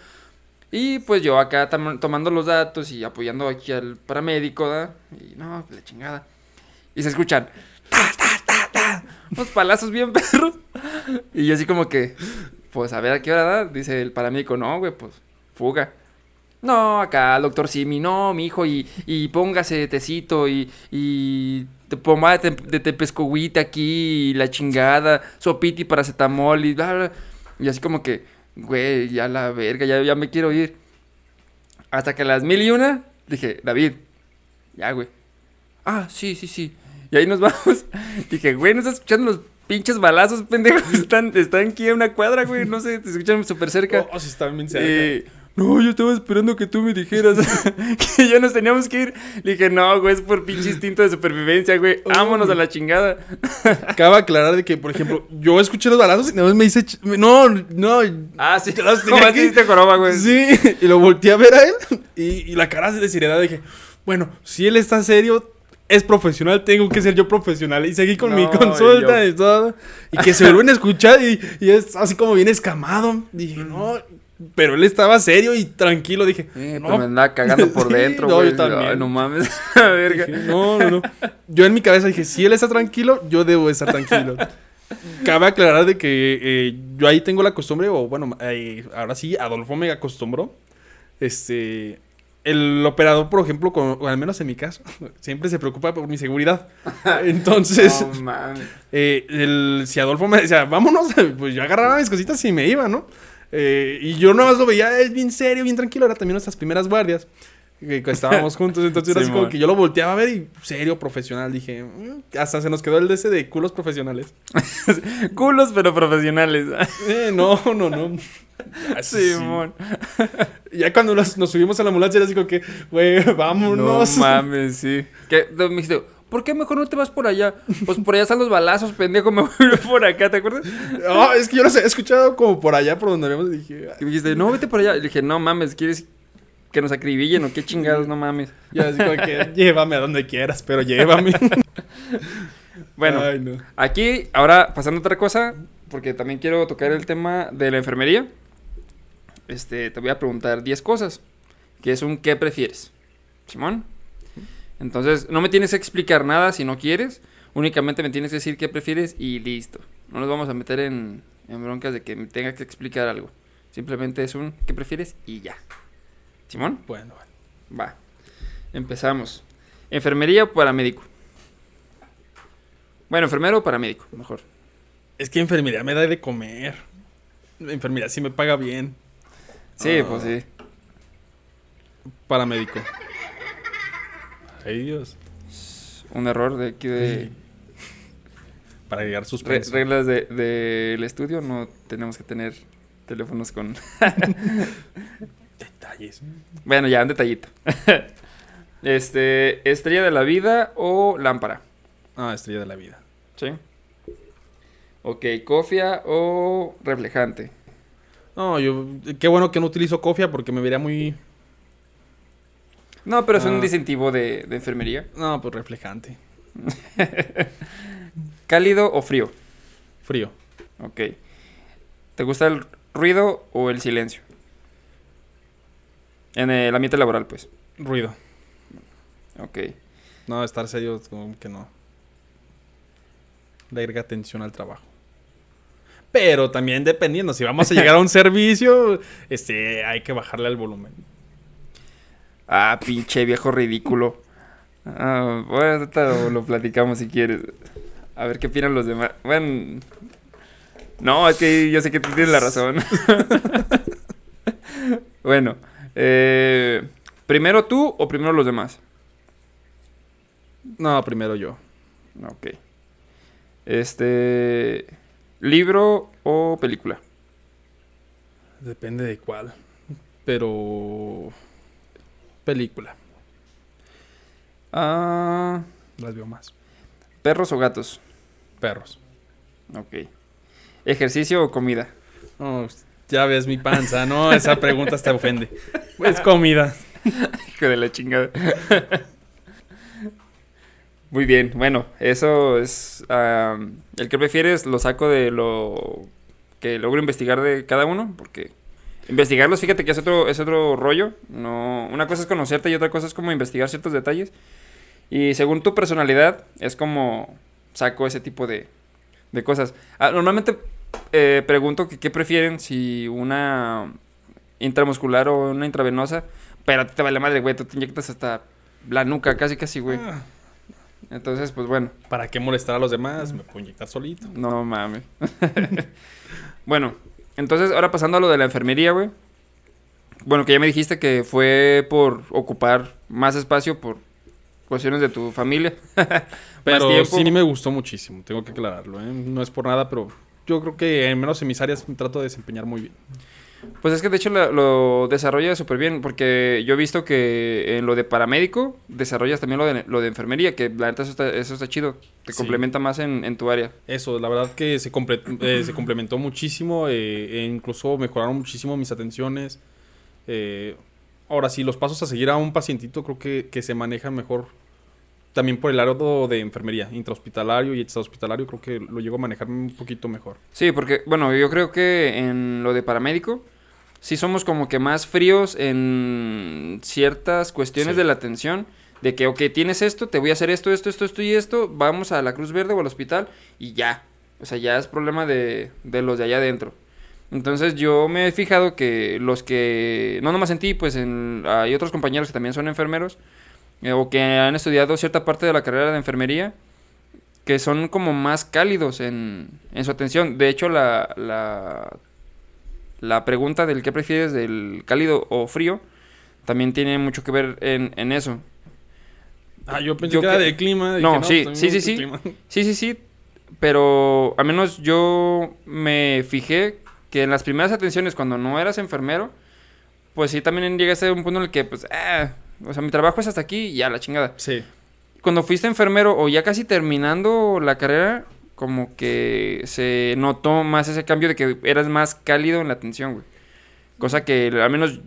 Y pues yo acá tomando los datos y apoyando aquí al paramédico, ¿da? Y no, la chingada. Y se escuchan, ta, ta, ta, ta, unos palazos bien perros. Y yo así como que, pues a ver a qué hora da. Dice el paramédico, no, güey, pues fuga. No, acá, doctor Simi, no, mi hijo, y, y póngase tecito y, y te pomada de, tem- de tepescohuita aquí, y la chingada, sopiti paracetamol y bla, bla. Y así como que, güey, ya la verga, ya, ya me quiero ir. Hasta que a las mil y una, dije, David, ya, güey. Ah, sí, sí, sí. Y ahí nos vamos. Dije, güey, ¿no estás escuchando los pinches balazos, pendejos? Están, están aquí a una cuadra, güey, no sé, te escuchan súper cerca. Oh, sí, estaban bien cerca. Eh, no, yo estaba esperando que tú me dijeras que ya nos teníamos que ir. Le dije, no, güey, es por pinche instinto de supervivencia, güey. Vámonos a la chingada. Acaba de aclarar de que, por ejemplo, yo escuché los balazos y nada más me dice, no, no. Ah, sí, Ya los ¿Cómo tenía así aquí. diste joroba, güey? Sí, y lo volteé a ver a él y, y la cara de seriedad dije, bueno, si él está serio, es profesional, tengo que ser yo profesional. Y seguí con mi consulta y y todo. Y que se vuelven a escuchar y, y es así como bien escamado. Dije, no, pero él estaba serio y tranquilo. Dije, Eh, no, pero me andaba cagando por Sí, dentro, no, yo también. Ay, no mames, verga. Dije, no, no, no. Yo en mi cabeza dije, si él está tranquilo, yo debo estar tranquilo. Cabe aclarar de que eh, yo ahí tengo la costumbre, o bueno, eh, ahora sí, Adolfo me acostumbró. Este, el operador, por ejemplo, con- o al menos en mi caso, siempre se preocupa por mi seguridad. Entonces, No mames. eh, el, si Adolfo me decía, vámonos, pues yo agarraba mis cositas y me iba, ¿no? Eh, y yo nada más lo veía, es bien serio, bien tranquilo, era también nuestras primeras guardias. Que estábamos juntos, entonces era así como que yo lo volteaba a ver y serio, profesional. Dije, "Mm", hasta se nos quedó el de ese de culos profesionales. Culos, pero profesionales. Eh, no, no, no. Simón. Ya cuando nos, nos subimos a la ambulancia era así como que, güey, No vámonos. mames, sí. Me dijiste, ¿por qué mejor no te vas por allá? Pues por allá están los balazos, pendejo, me voy por acá, ¿te acuerdas? No, es que yo los he escuchado como por allá por donde habíamos y dije, Y me dijiste, no, vete por allá. Y dije, no mames, ¿quieres que nos acribillen o qué chingados? No mames. yo así como que, llévame a donde quieras, pero llévame. Bueno, Ay, no. aquí, ahora pasando a otra cosa, porque también quiero tocar el tema de la enfermería. Este, te voy a preguntar 10 cosas. Que es un ¿qué prefieres? Simón. Entonces, no me tienes que explicar nada si no quieres. Únicamente me tienes que decir qué prefieres y listo. No nos vamos a meter en, en broncas de que me tenga que explicar algo. Simplemente es un ¿qué prefieres? y ya. Simón. Bueno, bueno. Va. Empezamos. ¿Enfermería o paramédico? Bueno, enfermero o paramédico, mejor. Es que enfermería me da de comer. Enfermería sí me paga bien. Sí, Ah. pues sí. Paramédico. Ay, Dios. Un error de aquí de Para llegar re- suspenso. reglas del de, del estudio. No tenemos que tener teléfonos con... Detalles. Bueno, ya, un detallito. este, estrella de la vida o lámpara. Ah, estrella de la vida. Sí. Ok, cofia o reflejante. No, yo. Qué bueno que no utilizo cofia porque me vería muy. No, pero es un Ah. distintivo de, de enfermería. No, pues reflejante. ¿Cálido o frío? Frío. Ok. ¿Te gusta el ruido o el silencio? En el ambiente laboral, pues. Ruido. Ok. No, estar serio, como que no. Darle atención al trabajo. Pero también dependiendo, si vamos a llegar a un servicio, este, hay que bajarle al volumen. Ah, pinche viejo ridículo. Ah, bueno, lo platicamos si quieres. A ver qué opinan los demás. Bueno. No, es que yo sé que tú tienes la razón. bueno. eh, ¿Primero tú o primero los demás? No, primero yo. Ok. Este. ¿Libro o película? Depende de cuál. Pero. Película. Ah. Las veo más. ¿Perros o gatos? Perros. Ok. ¿Ejercicio o comida? Ya ves mi panza, ¿no? Esa pregunta te ofende. Es comida. Hijo de la chingada. Muy bien, bueno, eso es... el que prefieres lo saco de lo que logro investigar de cada uno, porque investigarlos, fíjate que es otro, es otro rollo. No, una cosa es conocerte y otra cosa es como investigar ciertos detalles. Y según tu personalidad, es como saco ese tipo de, de cosas. Ah, normalmente eh, pregunto que qué prefieren, si una intramuscular o una intravenosa, pero a ti te vale madre, güey, tú te inyectas hasta la nuca, casi, casi, güey. Ah, Entonces, pues bueno, ¿Para qué molestar a los demás? Me puedo inyectar solito. no mames. bueno, entonces ahora pasando a lo de la enfermería, güey. Bueno, que ya me dijiste que fue por ocupar más espacio por cuestiones de tu familia. Pero sí me gustó muchísimo, tengo que aclararlo, ¿eh? No es por nada, pero yo creo que al menos en mis áreas me trato de desempeñar muy bien. Pues es que de hecho lo, lo desarrolla súper bien, porque yo he visto que en lo de paramédico desarrollas también lo de, lo de enfermería, que la neta eso está, eso está chido, te Sí. complementa más en, en tu área. Eso, la verdad que se, comple- eh, se complementó muchísimo, eh, e incluso mejoraron muchísimo mis atenciones. Eh, ahora sí, los pasos a seguir a un pacientito creo que, que se manejan mejor también por el lado de enfermería, intrahospitalario y extrahospitalario, creo que lo llego a manejar un poquito mejor. Sí, porque, bueno, yo creo que en lo de paramédico, sí somos como que más fríos en ciertas cuestiones Sí. de la atención. De que, ok, tienes esto, te voy a hacer esto, esto, esto, esto y esto, vamos a la Cruz Verde o al hospital y ya. O sea, ya es problema de, de los de allá adentro. Entonces yo me he fijado que los que, no nomás en ti, pues en, hay otros compañeros que también son enfermeros eh, o que han estudiado cierta parte de la carrera de enfermería que son como más cálidos en, en su atención. De hecho, la, la, la pregunta del qué prefieres, del cálido o frío, también tiene mucho que ver en, en eso. Ah, yo pensé Yo que era que- de clima. No, sí, pues, sí, sí, clima. Sí, sí, sí, pero al menos yo me fijé que en las primeras atenciones, cuando no eras enfermero, pues sí, también llegaste a un punto en el que, pues, ah, o sea, mi trabajo es hasta aquí y ya la chingada. Sí. cuando fuiste enfermero o ya casi terminando la carrera, como que se notó más ese cambio de que eras más cálido en la atención, güey. Cosa que al menos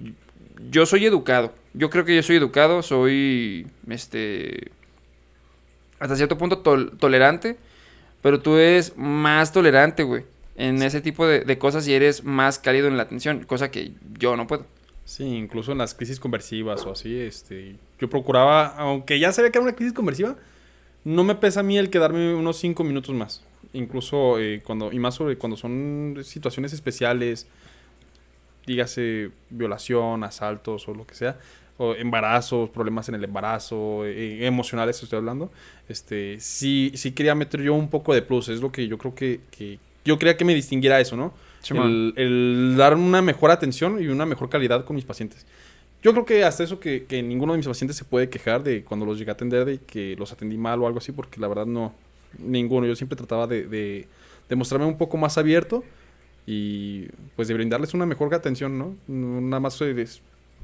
yo soy educado. Yo creo que yo soy educado, soy este hasta cierto punto tol- tolerante, pero tú eres más tolerante, güey, en ese tipo de, de cosas y eres más cálido en la atención, cosa que yo no puedo. Sí, incluso en las crisis conversivas o así, este, yo procuraba, aunque ya sabía que era una crisis conversiva, no me pesa a mí el quedarme unos cinco minutos más. Incluso eh, cuando, y más sobre cuando son situaciones especiales, dígase violación, asaltos o lo que sea, o embarazos, problemas en el embarazo, eh, emocionales estoy hablando, este, sí, sí quería meter yo un poco de plus, es lo que yo creo que, que yo quería que me distinguiera eso, ¿no? el, el dar una mejor atención y una mejor calidad con mis pacientes. Yo creo que hasta eso que, que ninguno de mis pacientes se puede quejar de cuando los llegué a atender de que los atendí mal o algo así, porque la verdad no, ninguno. Yo siempre trataba de, de, de mostrarme un poco más abierto y pues de brindarles una mejor atención, ¿no? Nada más es,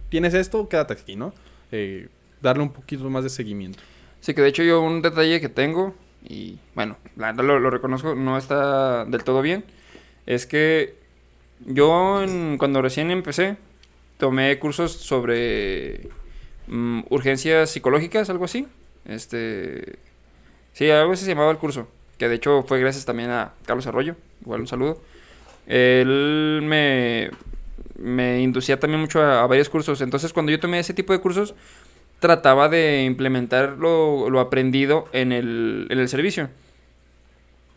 tienes esto, quédate aquí, ¿no? Eh, darle un poquito más de seguimiento. Sí, que de hecho yo un detalle que tengo, y bueno, la verdad lo, lo reconozco, no está del todo bien, es que yo en- cuando recién empecé, tomé cursos sobre mm, urgencias psicológicas, algo así. Este, sí, algo así se llamaba el curso, que de hecho fue gracias también a Carlos Arroyo, igual un saludo. Él me, me inducía también mucho a, varios cursos, entonces cuando yo tomé ese tipo de cursos, trataba de implementar lo, lo aprendido en el, en el servicio.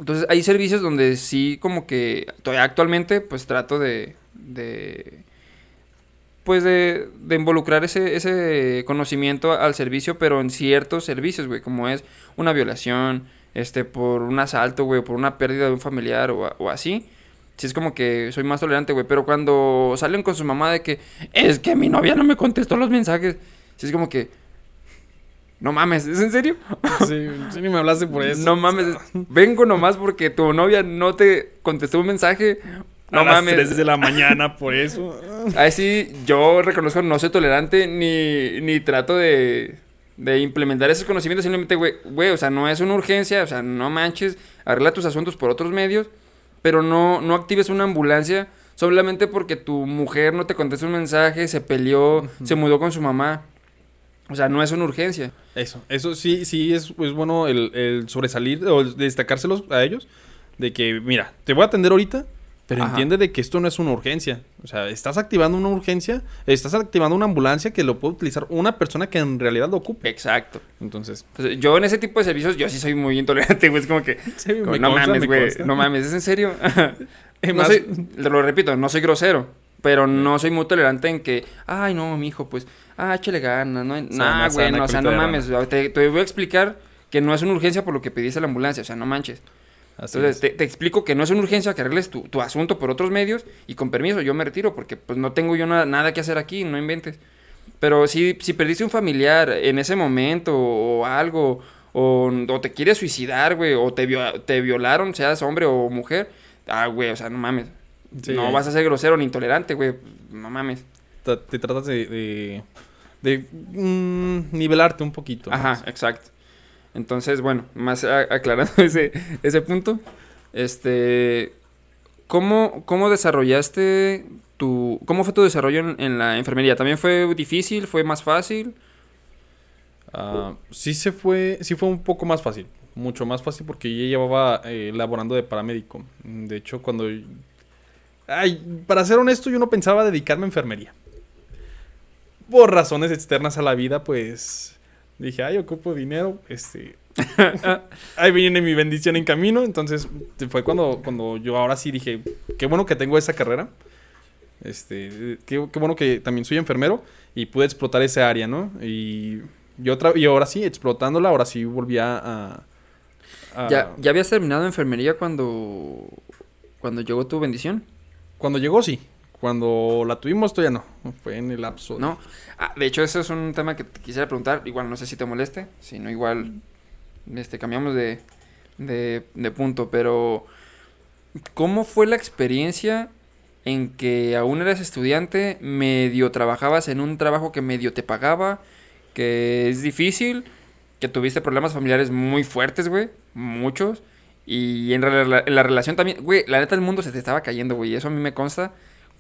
Entonces hay servicios donde sí como que actualmente pues trato de, de pues de, de involucrar ese, ese conocimiento al servicio, pero en ciertos servicios, güey, como es una violación, este, por un asalto, güey, por una pérdida de un familiar o, o así. Sí es como que soy más tolerante, güey, pero cuando salen con su mamá de que es que mi novia no me contestó los mensajes, sí es como que no mames, ¿es en serio? Sí, sí, ni me hablaste por eso. No mames, vengo nomás porque tu novia no te contestó un mensaje. No a las mames. 3 de la mañana por eso. Ahí sí, yo reconozco, no soy tolerante ni, ni trato de, de implementar esos conocimientos. Simplemente, güey, güey, o sea, no es una urgencia, o sea, no manches, arregla tus asuntos por otros medios, pero no, no actives una ambulancia solamente porque tu mujer no te contesta un mensaje, se peleó, se mudó con su mamá. O sea, no es una urgencia. Eso, eso sí, sí es, es bueno el, el sobresalir o el destacárselos a ellos. De que, mira, te voy a atender ahorita, pero Ajá. entiende de que esto no es una urgencia. O sea, estás activando una urgencia, estás activando una ambulancia que lo puede utilizar una persona que en realidad lo ocupe. Exacto. Entonces, Pues, yo en ese tipo de servicios, yo sí soy muy intolerante, güey. Es como que, sí, como, me no consta, mames, me güey. No mames, ¿es en serio? Es no más- soy, lo repito, no soy grosero, pero no soy muy tolerante en que, ay, no, mi hijo, pues, ah, échale ganas, no, nah, güey, no, o sea, no mames, te, te voy a explicar que no es una urgencia por lo que pediste a la ambulancia, o sea, no manches. Así Entonces, es. te, te explico que no es una urgencia que arregles tu, tu asunto por otros medios y con permiso, yo me retiro porque pues no tengo yo nada, nada que hacer aquí, no inventes. Pero si, si perdiste un familiar en ese momento o algo, o, o te quieres suicidar, güey, o te, te violaron, seas hombre o mujer, ah, güey, o sea, no mames. Sí. No vas a ser grosero ni intolerante, güey, no mames. Te, te tratas de, de, de, mm, nivelarte un poquito. Ajá, exacto. Entonces, bueno, más aclarando ese, punto, este, ¿cómo, ¿cómo desarrollaste tu, cómo fue tu desarrollo en, la enfermería? ¿También fue difícil? ¿Fue más fácil? Ah, sí se fue, sí fue un poco más fácil, mucho más fácil porque yo llevaba eh, laborando de paramédico. De hecho, cuando, para ser honesto, yo no pensaba dedicarme a enfermería. Por razones externas a la vida, pues dije, ay, ocupo dinero, este, ahí viene mi bendición en camino. Entonces fue cuando, cuando yo ahora sí dije, qué bueno que tengo esa carrera. Este, qué, qué bueno que también soy enfermero y pude explotar esa área, ¿no? Y yo otra, y ahora sí, explotándola, ahora sí volví a... a- a- ¿Ya, ¿Ya habías terminado enfermería cuando, cuando llegó tu bendición? Cuando llegó, sí. Cuando la tuvimos, todavía no. Fue en el lapso. ¿No? Ah, de hecho, eso es un tema que te quisiera preguntar. Igual no sé si te moleste. Si no, igual este, cambiamos de, de, punto. Pero, ¿cómo fue la experiencia en que aún eras estudiante, medio trabajabas en un trabajo que medio te pagaba, que es difícil, que tuviste problemas familiares muy fuertes, güey? Muchos. Y en, en la relación también, güey, la neta el mundo se te estaba cayendo, güey. Eso a mí me consta.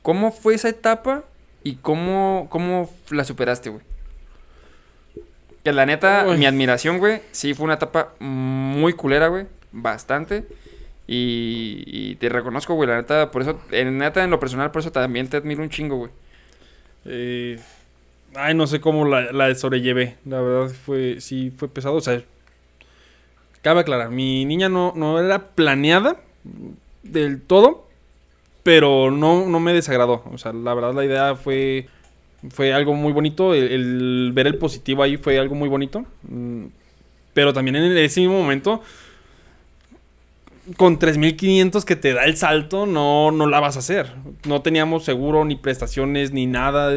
¿Cómo fue esa etapa y cómo, cómo la superaste, güey? Que la neta, Uy. mi admiración, güey, sí fue una etapa muy culera, güey. Bastante. Y, y te reconozco, güey, la neta, por eso, en neta, en lo personal, por eso también te admiro un chingo, güey. Eh, ay, no sé cómo la, la sobrellevé. La verdad fue, sí, fue pesado. O sea, cabe aclarar, mi niña no, no era planeada del todo, pero no, no me desagradó. O sea, la verdad la idea fue, fue algo muy bonito. El, el ver el positivo ahí fue algo muy bonito. Mm, Pero también en ese mismo momento, con 3.500 que te da el salto, no, no la vas a hacer. No teníamos seguro, ni prestaciones, ni nada.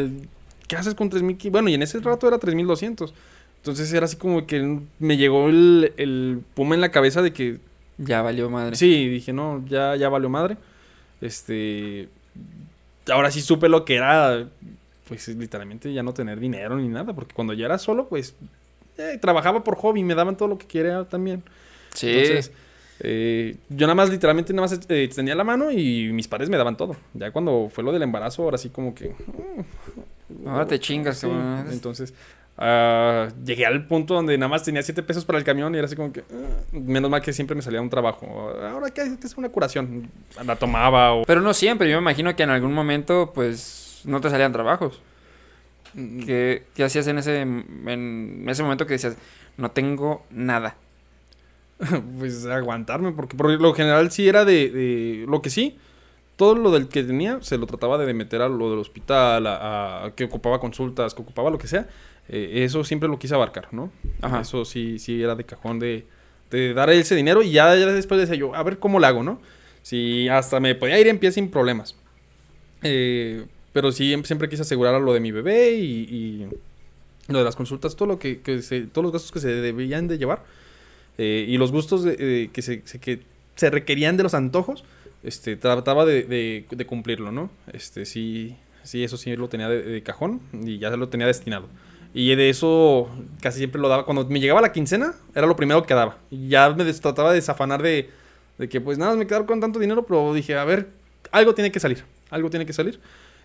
¿Qué haces con 3.500? Bueno, y en ese rato era 3.200. Entonces era así como que me llegó el, el puma en la cabeza de que Ya valió madre. Sí, dije, no, ya, ya valió madre. Este. Ahora sí supe lo que era, pues literalmente ya no tener dinero ni nada, porque cuando ya era solo, pues eh, trabajaba por hobby, me daban todo lo que quería también. Sí. Entonces, eh, yo nada más, literalmente, nada más eh, extendía la mano y mis padres me daban todo. Ya cuando fue lo del embarazo, ahora sí como que. Ahora te chingas, Sí, entonces, ah, llegué al punto donde nada más tenía 7 pesos para el camión y era así como que, ah, menos mal que siempre me salía un trabajo. Que hacer una curación, la tomaba o... Pero no siempre, yo me imagino que en algún momento, pues, no te salían trabajos. ¿Qué, qué hacías en ese, en ese momento que decías, no tengo nada? pues aguantarme, porque por lo general sí era de, de- Lo que sí, todo lo del que tenía se lo trataba de meter a lo del hospital, a, a que ocupaba consultas, que ocupaba lo que sea. Eh, eso siempre lo quise abarcar, ¿no? Ajá. Eso sí, sí era de cajón de, de dar ese dinero y ya, ya después decía yo, a ver cómo lo hago, ¿no? Si hasta me podía ir en pie sin problemas. Eh, pero sí, siempre, siempre quise asegurar lo de mi bebé y, y lo de las consultas, todo lo que, que se- todos los gastos que se debían de llevar eh, y los gustos de- que, se, que se requerían de los antojos, este, trataba de, de- de cumplirlo, ¿no? Este, sí, sí, eso sí lo tenía de, cajón y ya lo tenía destinado. Y de eso casi siempre lo daba. Cuando me llegaba la quincena, era lo primero que daba. Ya me trataba de desafanar de, de que, pues nada, me quedaba con tanto dinero, pero dije, a ver, algo tiene que salir. Algo tiene que salir.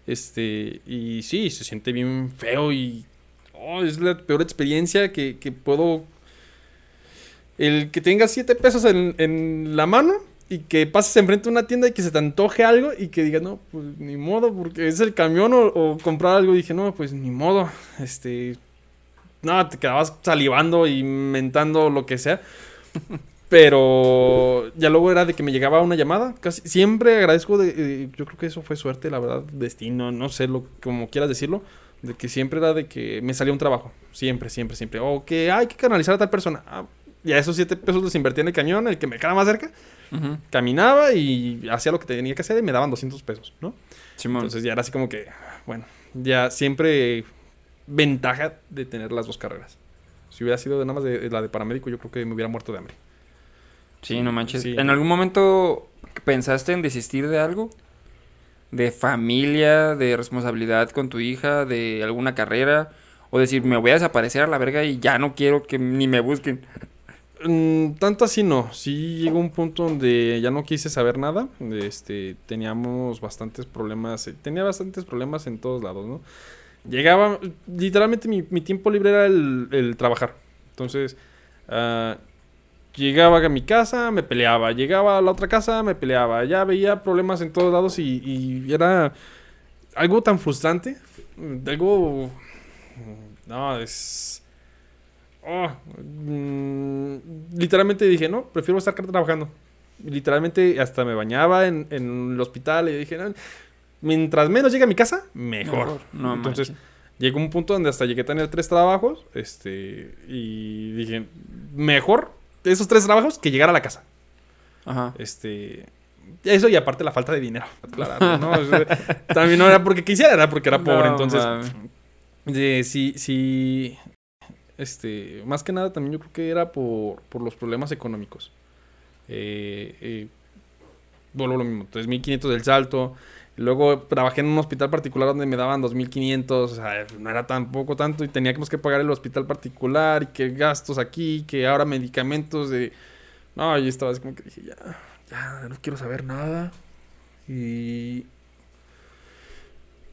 Este, y sí, se siente bien feo y oh, es la peor experiencia que, puedo. El que tengas 7 pesos en, en la mano y que pases enfrente de una tienda y que se te antoje algo y que digas, no, pues ni modo, porque es el camión o, comprar algo. Dije, no, pues ni modo. Este. No, te quedabas salivando y mentando lo que sea. Pero ya luego era de que me llegaba una llamada. Casi siempre agradezco de, eh, yo creo que eso fue suerte, la verdad, destino, no sé lo como quieras decirlo, de que siempre era de que me salía un trabajo, siempre, siempre, siempre. O que hay que canalizar a tal persona. Ah, ya esos siete pesos los invertí en el camión, el que me quedaba más cerca. Caminaba y hacía lo que tenía que hacer y me daban 200 pesos, ¿no? Simón. Entonces ya era así como que, bueno, ya siempre ventaja de tener las dos carreras. Si hubiera sido de nada más de, de la de paramédico, yo creo que me hubiera muerto de hambre. Sí, no manches. Sí. ¿En algún momento pensaste en desistir de algo? ¿De familia, de responsabilidad con tu hija, de alguna carrera? O decir, me voy a desaparecer a la verga y ya no quiero que ni me busquen. Mm, tanto así no. Sí llegó un punto donde ya no quise saber nada. Este, teníamos bastantes problemas. eh, Tenía bastantes problemas en todos lados, ¿no? Llegaba, literalmente mi, mi tiempo libre era el, el trabajar. Entonces, ah, llegaba a mi casa, me peleaba. Llegaba a la otra casa, me peleaba. Ya veía problemas en todos lados y, y era algo tan frustrante. Algo... No, es... Oh, mm, literalmente dije, no, prefiero estar trabajando. Literalmente hasta me bañaba en, en el hospital y dije, "No, mientras menos llegue a mi casa, mejor. No Entonces, manches. llegó un punto donde hasta llegué a tener tres trabajos, este, y dije, mejor esos tres trabajos que llegar a la casa. Ajá. Este, eso y aparte la falta de dinero, claro, ¿no? O sea, también no era porque quisiera, era porque era pobre, No entonces... sí, sí. Este, más que nada también yo creo que era por, por los problemas económicos. Eh, eh, vuelvo lo mismo, 3.500 del salto. Luego trabajé en un hospital particular donde me daban 2.500, o sea, no era tampoco tanto y teníamos que pagar el hospital particular y que gastos aquí, que ahora medicamentos de... No, yo estaba así como que dije, ya, ya, no quiero saber nada. Y...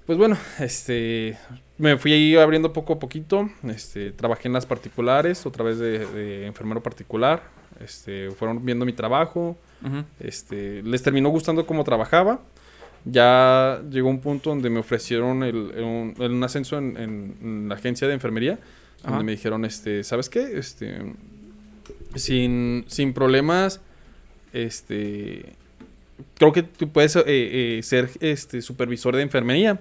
Pues bueno, este, me fui abriendo poco a poquito. Este, trabajé en las particulares, otra vez de, de enfermero particular. Este, fueron viendo mi trabajo. Ujú. Este, les terminó gustando cómo trabajaba. Ya llegó un punto donde me ofrecieron el, un, un ascenso en, en- en la agencia de enfermería. Donde Ajá. me dijeron, este, ¿sabes qué? Este, sin, sin problemas, este, creo que tú puedes eh, eh, ser este, supervisor de enfermería.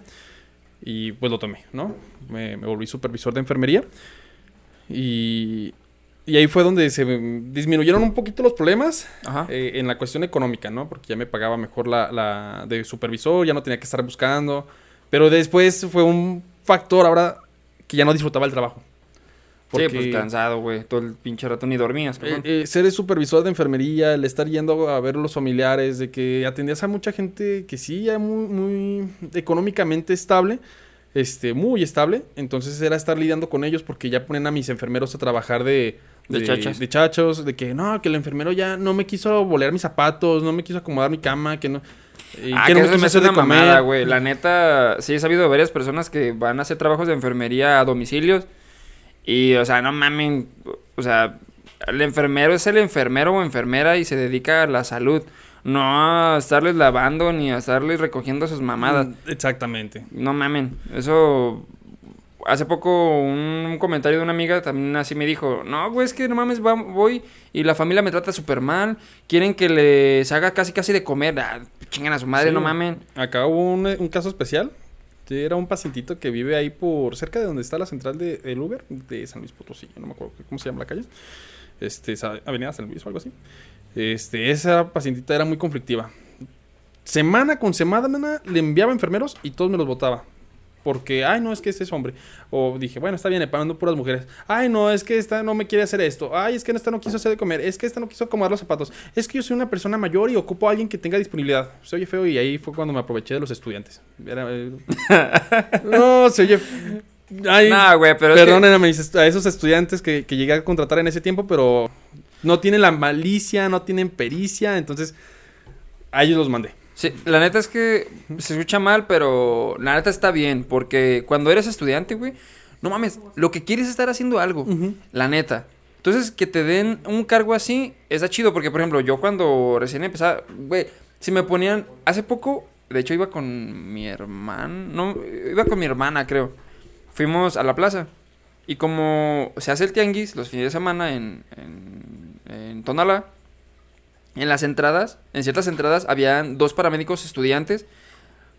Y pues lo tomé, ¿no? Me, me volví supervisor de enfermería. Y, y ahí fue donde se disminuyeron un poquito los problemas eh, en la cuestión económica, ¿no? Porque ya me pagaba mejor la, la de supervisor, ya no tenía que estar buscando. Pero después fue un factor ahora que ya no disfrutaba el trabajo. Sí, pues cansado, güey. Todo el pinche rato ni dormías, eh, eh, ser el supervisor de enfermería, el estar yendo a ver los familiares, de que atendías a mucha gente que sí, ya muy, muy económicamente estable, este, muy estable. Entonces era estar lidiando con ellos porque ya ponen a mis enfermeros a trabajar de, De chachas. de chachos, de que no, que el enfermero ya no me quiso bolear mis zapatos, no me quiso acomodar mi cama, que no. eh, Ah, que que no eso se me hace una mamada, comer. güey. La neta, sí he sabido de varias personas que van a hacer trabajos de enfermería a domicilios. Y, o sea, no mamen. O sea, el enfermero es el enfermero o enfermera y se dedica a la salud. No a estarles lavando ni a estarles recogiendo sus mamadas. Mm, Exactamente. No mamen. Eso. Hace poco un comentario de una amiga también así me dijo, no, güey, es que no mames, va- voy y la familia me trata súper mal, quieren que les haga casi casi de comer, ah, chinguen a su madre, Sí, no mamen. Acá hubo un, un caso especial. Sí, Era un pacientito que vive ahí por cerca de donde está la central de, del Uber, de San Luis Potosí, no me acuerdo cómo se llama la calle. Este, Avenida San Luis o algo así. Este, esa pacientita era muy conflictiva. Semana con semana le enviaba enfermeros y todos me los votaba. Porque, ay, no, es que ese es hombre. O dije, bueno, está bien, le pagando puras mujeres. Ay, no, es que esta no me quiere hacer esto. Ay, es que esta no quiso hacer de comer. Es que esta no quiso acomodar los zapatos. Es que yo soy una persona mayor y ocupo a alguien que tenga disponibilidad. Se oye feo y ahí fue cuando me aproveché de los estudiantes. Era, eh, no, se oye. Ay, Nah, güey, pero es que- a esos estudiantes que, que llegué a contratar en ese tiempo, pero no tienen la malicia, no tienen pericia, entonces a ellos los mandé. Sí, la neta es que se escucha mal, pero la neta está bien, porque cuando eres estudiante, güey, no mames, lo que quieres es estar haciendo algo, la neta. Entonces, que te den un cargo así, está chido, porque, por ejemplo, yo cuando recién empezaba, güey, si me ponían, hace poco, de hecho iba con mi hermano, no, iba con mi hermana, creo. Fuimos a la plaza, y como se hace el tianguis los fines de semana en, en, en Tonalá, en las entradas, en ciertas entradas, habían dos paramédicos estudiantes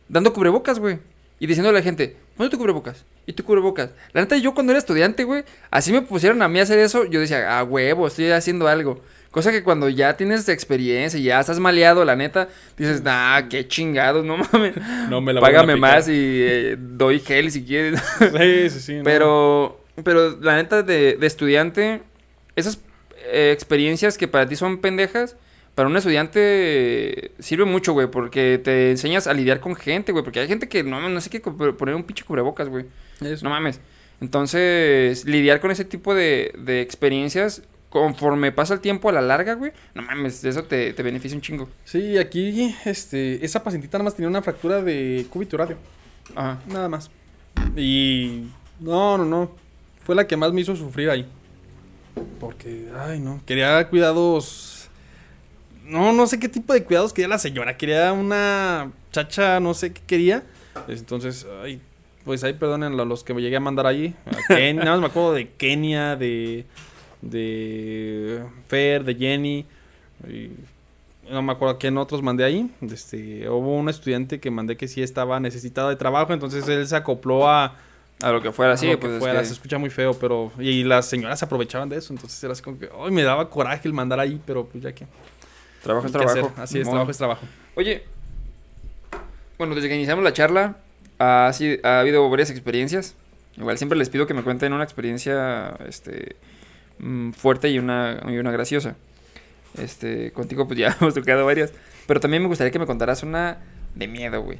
dando cubrebocas, güey. Y diciéndole a la gente, ponte tu cubrebocas. Y tu cubrebocas. La neta, yo cuando era estudiante, güey, así me pusieron a mí a hacer eso, yo decía, ah, huevo, estoy haciendo algo. Cosa que cuando ya tienes experiencia y ya estás maleado, la neta, dices, nah, qué chingados, no mames. No me la Págame más y eh, doy gel si quieres. Sí, sí, sí. no. Pero, pero la neta de, de estudiante, esas eh, experiencias que para ti son pendejas, para un estudiante sirve mucho, güey, porque te enseñas a lidiar con gente, güey, porque hay gente que no, no sé qué poner un pinche cubrebocas, güey. Eso. No mames. Entonces, lidiar con ese tipo de, de experiencias, conforme pasa el tiempo a la larga, güey, no mames, eso te, te beneficia un chingo. Sí, aquí, este, esa pacientita nada más tenía una fractura de cúbito radio. Ajá. Nada más. Y no, no, no. Fue la que más me hizo sufrir ahí. Porque, ay, no. Quería cuidados. No, no sé qué tipo de cuidados quería la señora. Quería una chacha, no sé qué quería. Entonces, ay, pues ahí perdonen a los que me llegué a mandar allí. A Ken- nada más me acuerdo de Kenia, de. de Fer, de Jenny. y no me acuerdo a quién otros mandé ahí. Este, hubo un estudiante que mandé que sí estaba necesitado de trabajo, entonces él se acopló a, A lo que fuera, sí, que pues es fuera. que- Se escucha muy feo, pero y las señoras se aprovechaban de eso, entonces era así como que, ay, me daba coraje el mandar ahí, pero pues ya que. Trabajo es trabajo. Así es, trabajo es trabajo. Oye, bueno, desde que iniciamos la charla, ha, ha habido varias experiencias. Igual siempre les pido que me cuenten una experiencia este, mm, fuerte y una, y una graciosa. Este, contigo pues ya hemos tocado varias. Pero también me gustaría que me contaras una de miedo, güey.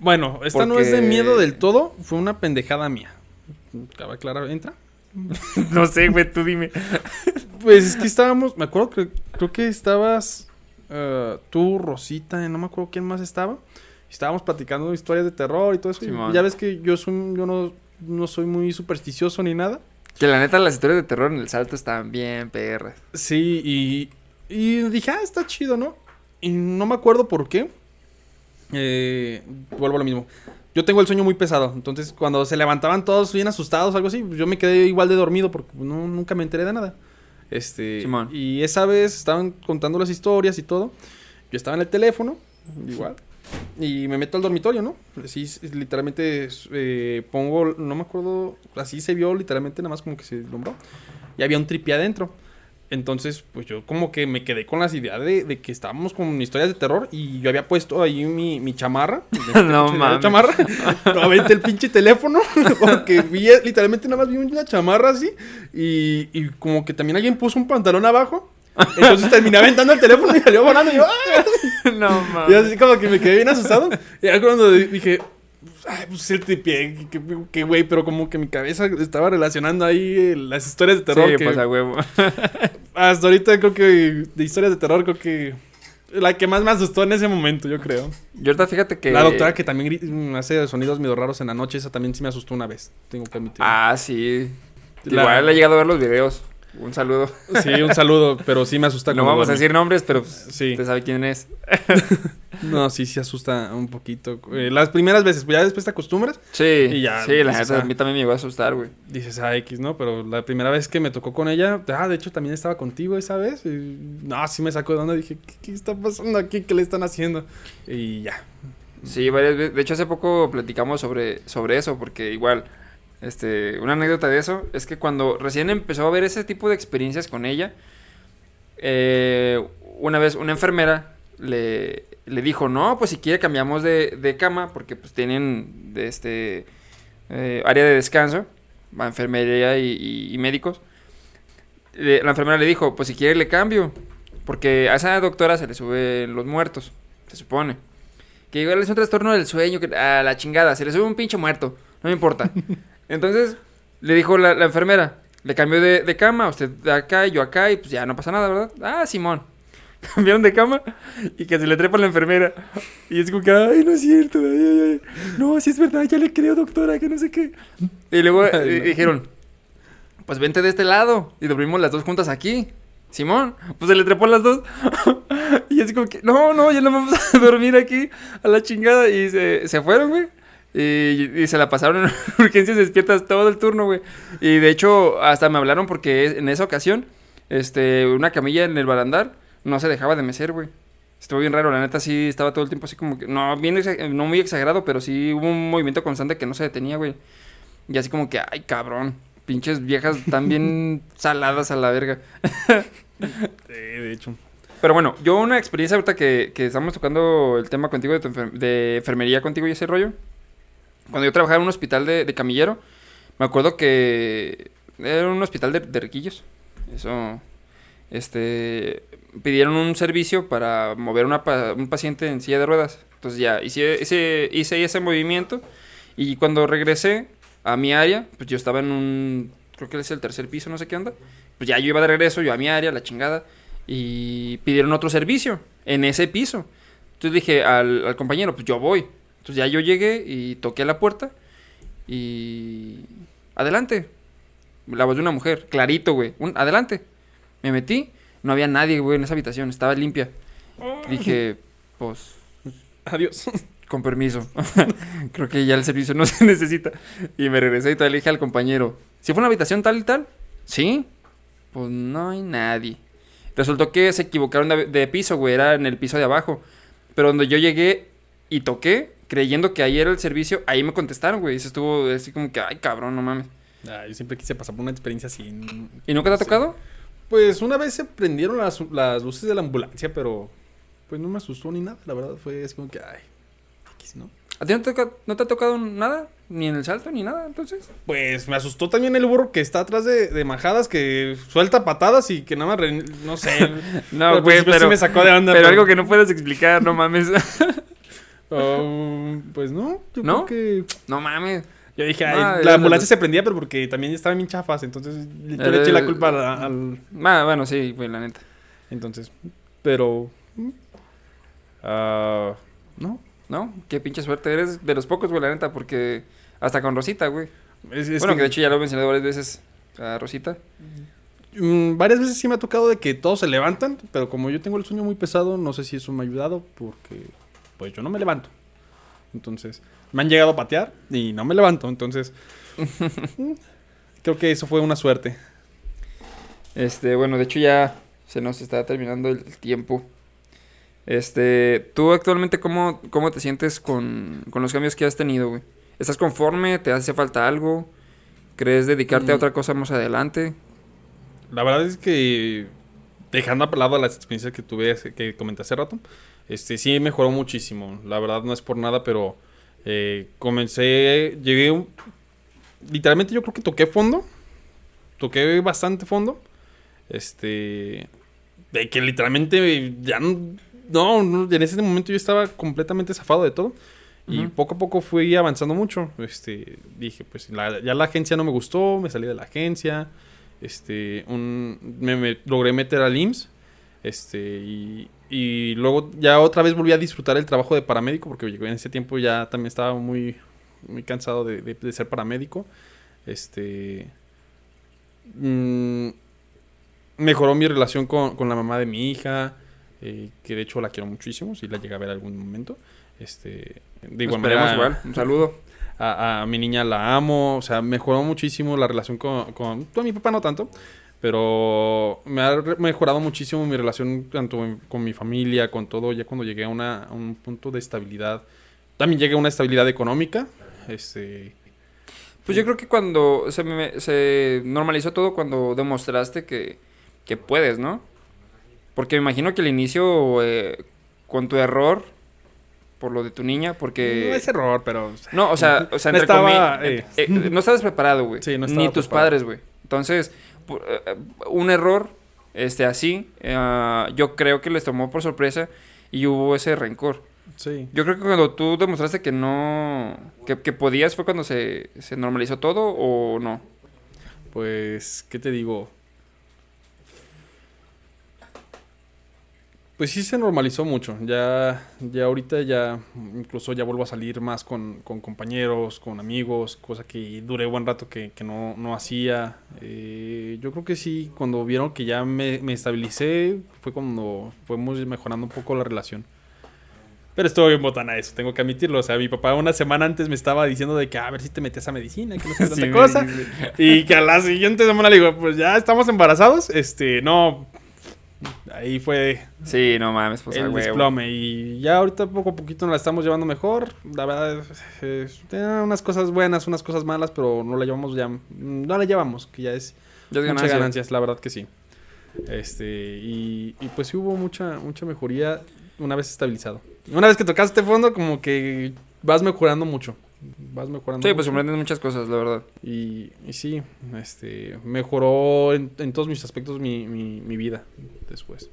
Bueno, esta no es de miedo del todo, fue una pendejada mía. ¿Cabe aclarar? ¿Entra? no sé, güey, tú dime. Pues es que estábamos, me acuerdo que creo que estabas eh, tú, Rosita, no me acuerdo quién más estaba. Estábamos platicando historias de terror y todo eso. y ya ves que yo soy, yo no, no soy muy supersticioso ni nada. Que la neta las historias de terror en el salto están bien perras. Sí, y, y dije, ah, está chido, ¿no? Y no me acuerdo por qué. Eh, vuelvo a lo mismo. Yo tengo el sueño muy pesado, entonces cuando se levantaban todos bien asustados, algo así, yo me quedé igual de dormido porque no, nunca me enteré de nada. Este, Simón. y esa vez estaban contando las historias y todo. Yo estaba en el teléfono, igual, y me meto al dormitorio, ¿no? Así, literalmente, eh, pongo, no me acuerdo, así se vio literalmente, nada más como que se nombró. Y había un tripié adentro. Entonces, pues yo como que me quedé con las ideas de, de que estábamos con historias de terror y yo había puesto ahí mi, mi chamarra. No mames. Chamarra. Aventé el pinche teléfono porque vi, literalmente nada más vi una chamarra así y, y como que también alguien puso un pantalón abajo. Entonces terminé aventando el teléfono y salió volando y yo, ¡ah! no Y así como que me quedé bien asustado. Y ya cuando dije, ay, pues el tripié, que güey, pero como que mi cabeza estaba relacionando ahí las historias de terror. sí, que pues a huevo. hasta ahorita creo que de historias de terror, creo que la que más me asustó en ese momento, yo creo. Yo ahorita fíjate que... La doctora que también mm, hace sonidos medio raros en la noche, esa también sí me asustó una vez, tengo que admitir. Ah, sí. La- Igual he llegado a ver los videos. Un saludo. Sí, un saludo, pero sí me asusta. No vamos a decir nombres, pero pues, Sí. usted sabe quién es. No, sí, sí asusta un poquito. Eh, las primeras veces, ya después te acostumbras, Sí, Y ya, sí, la neta, ah. a mí también me llegó a asustar, güey. dices, ah, X, ¿no? Pero la primera vez que me tocó con ella, ah, de hecho también estaba contigo esa vez. Y, no, sí me sacó de onda. Dije, ¿qué, qué está pasando aquí? ¿Qué le están haciendo? Y ya. Sí, varias veces. De hecho, hace poco platicamos sobre, sobre eso, porque igual, este, una anécdota de eso es que cuando recién empezó a ver ese tipo de experiencias con ella, eh, una vez una enfermera le, le dijo, no, pues si quiere cambiamos de, de cama, porque pues tienen de este eh, área de descanso, enfermería y, médicos. La enfermera le dijo, pues si quiere le cambio, porque a esa doctora se le suben los muertos, se supone. Que igual es un trastorno del sueño, que a la chingada, se le sube un pinche muerto, no me importa. Entonces, le dijo la, la enfermera, le cambió de, de cama, usted acá y yo acá, y pues ya no pasa nada, ¿verdad? Ah, Simón. Cambiaron de cama y que se le trepa la enfermera. Y es como que, ay, no es cierto, ay, ay, ay. No, sí es verdad, ya le creo, doctora, que no sé qué. Y luego eh, dijeron, pues vente de este lado y dormimos las dos juntas aquí. Simón, pues se le trepó las dos. y así como que, no, no, ya no vamos a dormir aquí a la chingada. Y se, se fueron, güey. Y, y se la pasaron en urgencias despiertas todo el turno, güey. Y de hecho, hasta me hablaron porque en esa ocasión, este, una camilla en el barandal no se dejaba de mecer, güey. Estuvo bien raro, la neta sí estaba todo el tiempo así como que, no, bien no muy exagerado, pero sí hubo un movimiento constante que no se detenía, güey. Y así como que, ay, cabrón, pinches viejas tan bien saladas a la verga. de hecho. Pero bueno, yo una experiencia ahorita que, que estamos tocando el tema contigo de, tu enfer- de enfermería contigo y ese rollo. Cuando yo trabajaba en un hospital de, de camillero, me acuerdo que era un hospital de, de riquillos. Eso, este, pidieron un servicio para mover una un paciente en silla de ruedas. Entonces ya hice ese, hice ese movimiento y cuando regresé a mi área, pues yo estaba en un, creo que es el tercer piso, no sé qué onda. Pues ya yo iba de regreso, yo a mi área, la chingada y pidieron otro servicio en ese piso. Entonces dije al, al compañero, pues yo voy. Entonces ya yo llegué y toqué la puerta y... Adelante. La voz de una mujer, clarito, güey. Un, adelante. Me metí, no había nadie, güey, en esa habitación, estaba limpia. Dije, pues, Adiós. con permiso. Creo que ya el servicio no se necesita. Y me regresé y todavía le dije al compañero, ¿si fue una habitación tal y tal? Sí. Pues no hay nadie. Resultó que se equivocaron de, de piso, güey, era en el piso de abajo. Pero donde yo llegué y toqué, creyendo que ahí era el servicio, ahí me contestaron, güey. Y se estuvo así como que, ay, cabrón, no mames. Ah, yo siempre quise pasar por una experiencia así. ¿Y nunca te ha tocado? Pues una vez se prendieron las, las luces de la ambulancia, pero pues no me asustó ni nada. La verdad fue así como que, ay, X, ¿no? ¿A ti no te, toca- no te ha tocado nada? Ni en el salto, ni nada, entonces. Pues me asustó también el burro que está atrás de, de majadas, que suelta patadas y que nada más, re- no sé. No, al güey, pero, sí me sacó de onda. pero algo que no puedes explicar, no mames. Oh, pues no, yo ¿No? creo que... no mames. Yo dije, ay, la ambulancia se prendía, pero porque también estaban bien chafas, entonces yo Eh, le eché la culpa al... al- Ah, bueno, sí, güey, la neta. entonces, pero... mm, ah, no, ¿No? Qué pinche suerte. Eres de los pocos, güey, la neta, porque hasta con Rosita, güey. es, es bueno, que- que de hecho ya lo he mencionado varias veces a Rosita. Mm, varias veces sí me ha tocado de que todos se levantan, pero como yo tengo el sueño muy pesado, no sé si eso me ha ayudado porque pues yo no me levanto. Entonces, me han llegado a patear y no me levanto, entonces creo que eso fue una suerte. Este, bueno, de hecho ya se nos está terminando el tiempo. Este, ¿tú actualmente cómo, cómo te sientes con, con los cambios que has tenido, güey? ¿Estás conforme? ¿Te hace falta algo? ¿Crees dedicarte a Mm. otra cosa más adelante? La verdad es que dejando a lado las experiencias que tuve que comenté hace rato, este sí mejoró muchísimo. La verdad no es por nada, pero eh, comencé, llegué un- literalmente yo creo que toqué fondo, toqué bastante fondo, este, de que literalmente ya no, no, en ese momento yo estaba completamente zafado de todo. Y Ujú. poco a poco fui avanzando mucho. Este, dije, pues la- ya la agencia no me gustó, me salí de la agencia. Este, un, me, me logré meter al IMSS. Este, y, y luego ya otra vez volví a disfrutar el trabajo de paramédico, porque en ese tiempo ya también estaba muy, muy cansado de, de- de ser paramédico. Este, mm, mejoró mi relación con, con la mamá de mi hija. eh, que de hecho la quiero muchísimo, si la llega a ver algún momento. Este, de igual Esperemos manera, igual. Un saludo. a, a mi niña la amo, o sea, mejoró muchísimo la relación con, con, con mi papá no tanto, pero me ha mejorado muchísimo mi relación tanto con mi familia, con todo, ya cuando llegué a, una, a un punto de estabilidad. También llegué a una estabilidad económica, este... Pues yo creo que cuando se, me- se normalizó todo, cuando demostraste que, que puedes, ¿no? Porque me imagino que al inicio, eh, con tu error, por lo de tu niña, porque... No es error, pero... No, o sea, o sea No estaba, eh. eh, eh, no estabas preparado, güey. Sí, no Ni estaba tus preparado. padres, güey. Entonces, un error, este, así, eh, yo creo que les tomó por sorpresa y hubo ese rencor. Sí. Yo creo que cuando tú demostraste que no, que, que podías fue cuando se, se normalizó todo o no. Pues, ¿qué te digo? Pues sí se normalizó mucho. Ya, ya ahorita ya, incluso ya vuelvo a salir más con, con compañeros, con amigos, cosa que duré buen rato que, que no, no hacía. Eh, yo creo que sí, cuando vieron que ya me, me estabilicé, fue cuando fuimos mejorando un poco la relación. Pero estuvo bien botana eso, tengo que admitirlo. O sea, mi papá una semana antes me estaba diciendo de que "Ah, a ver si te metes a medicina, que no sé Sí, tanta cosa. Y que a la siguiente semana le digo, pues ya estamos embarazados. Este, no. Ahí fue Sí, no mames, pues el desplome. Y ya ahorita poco a poquito nos la estamos llevando mejor. La verdad, eh, tiene unas cosas buenas, unas cosas malas, pero no la llevamos ya. No la llevamos, que ya es Ya es muchas ganancia. ganancias, la verdad que sí. Este, y, y pues sí hubo mucha, mucha mejoría una vez estabilizado. Una vez que tocaste fondo, como que vas mejorando mucho. Vas mejorando Sí, pues comprendes muchas cosas, la verdad. Y, y sí, este, mejoró en, en todos mis aspectos mi, mi, mi vida después.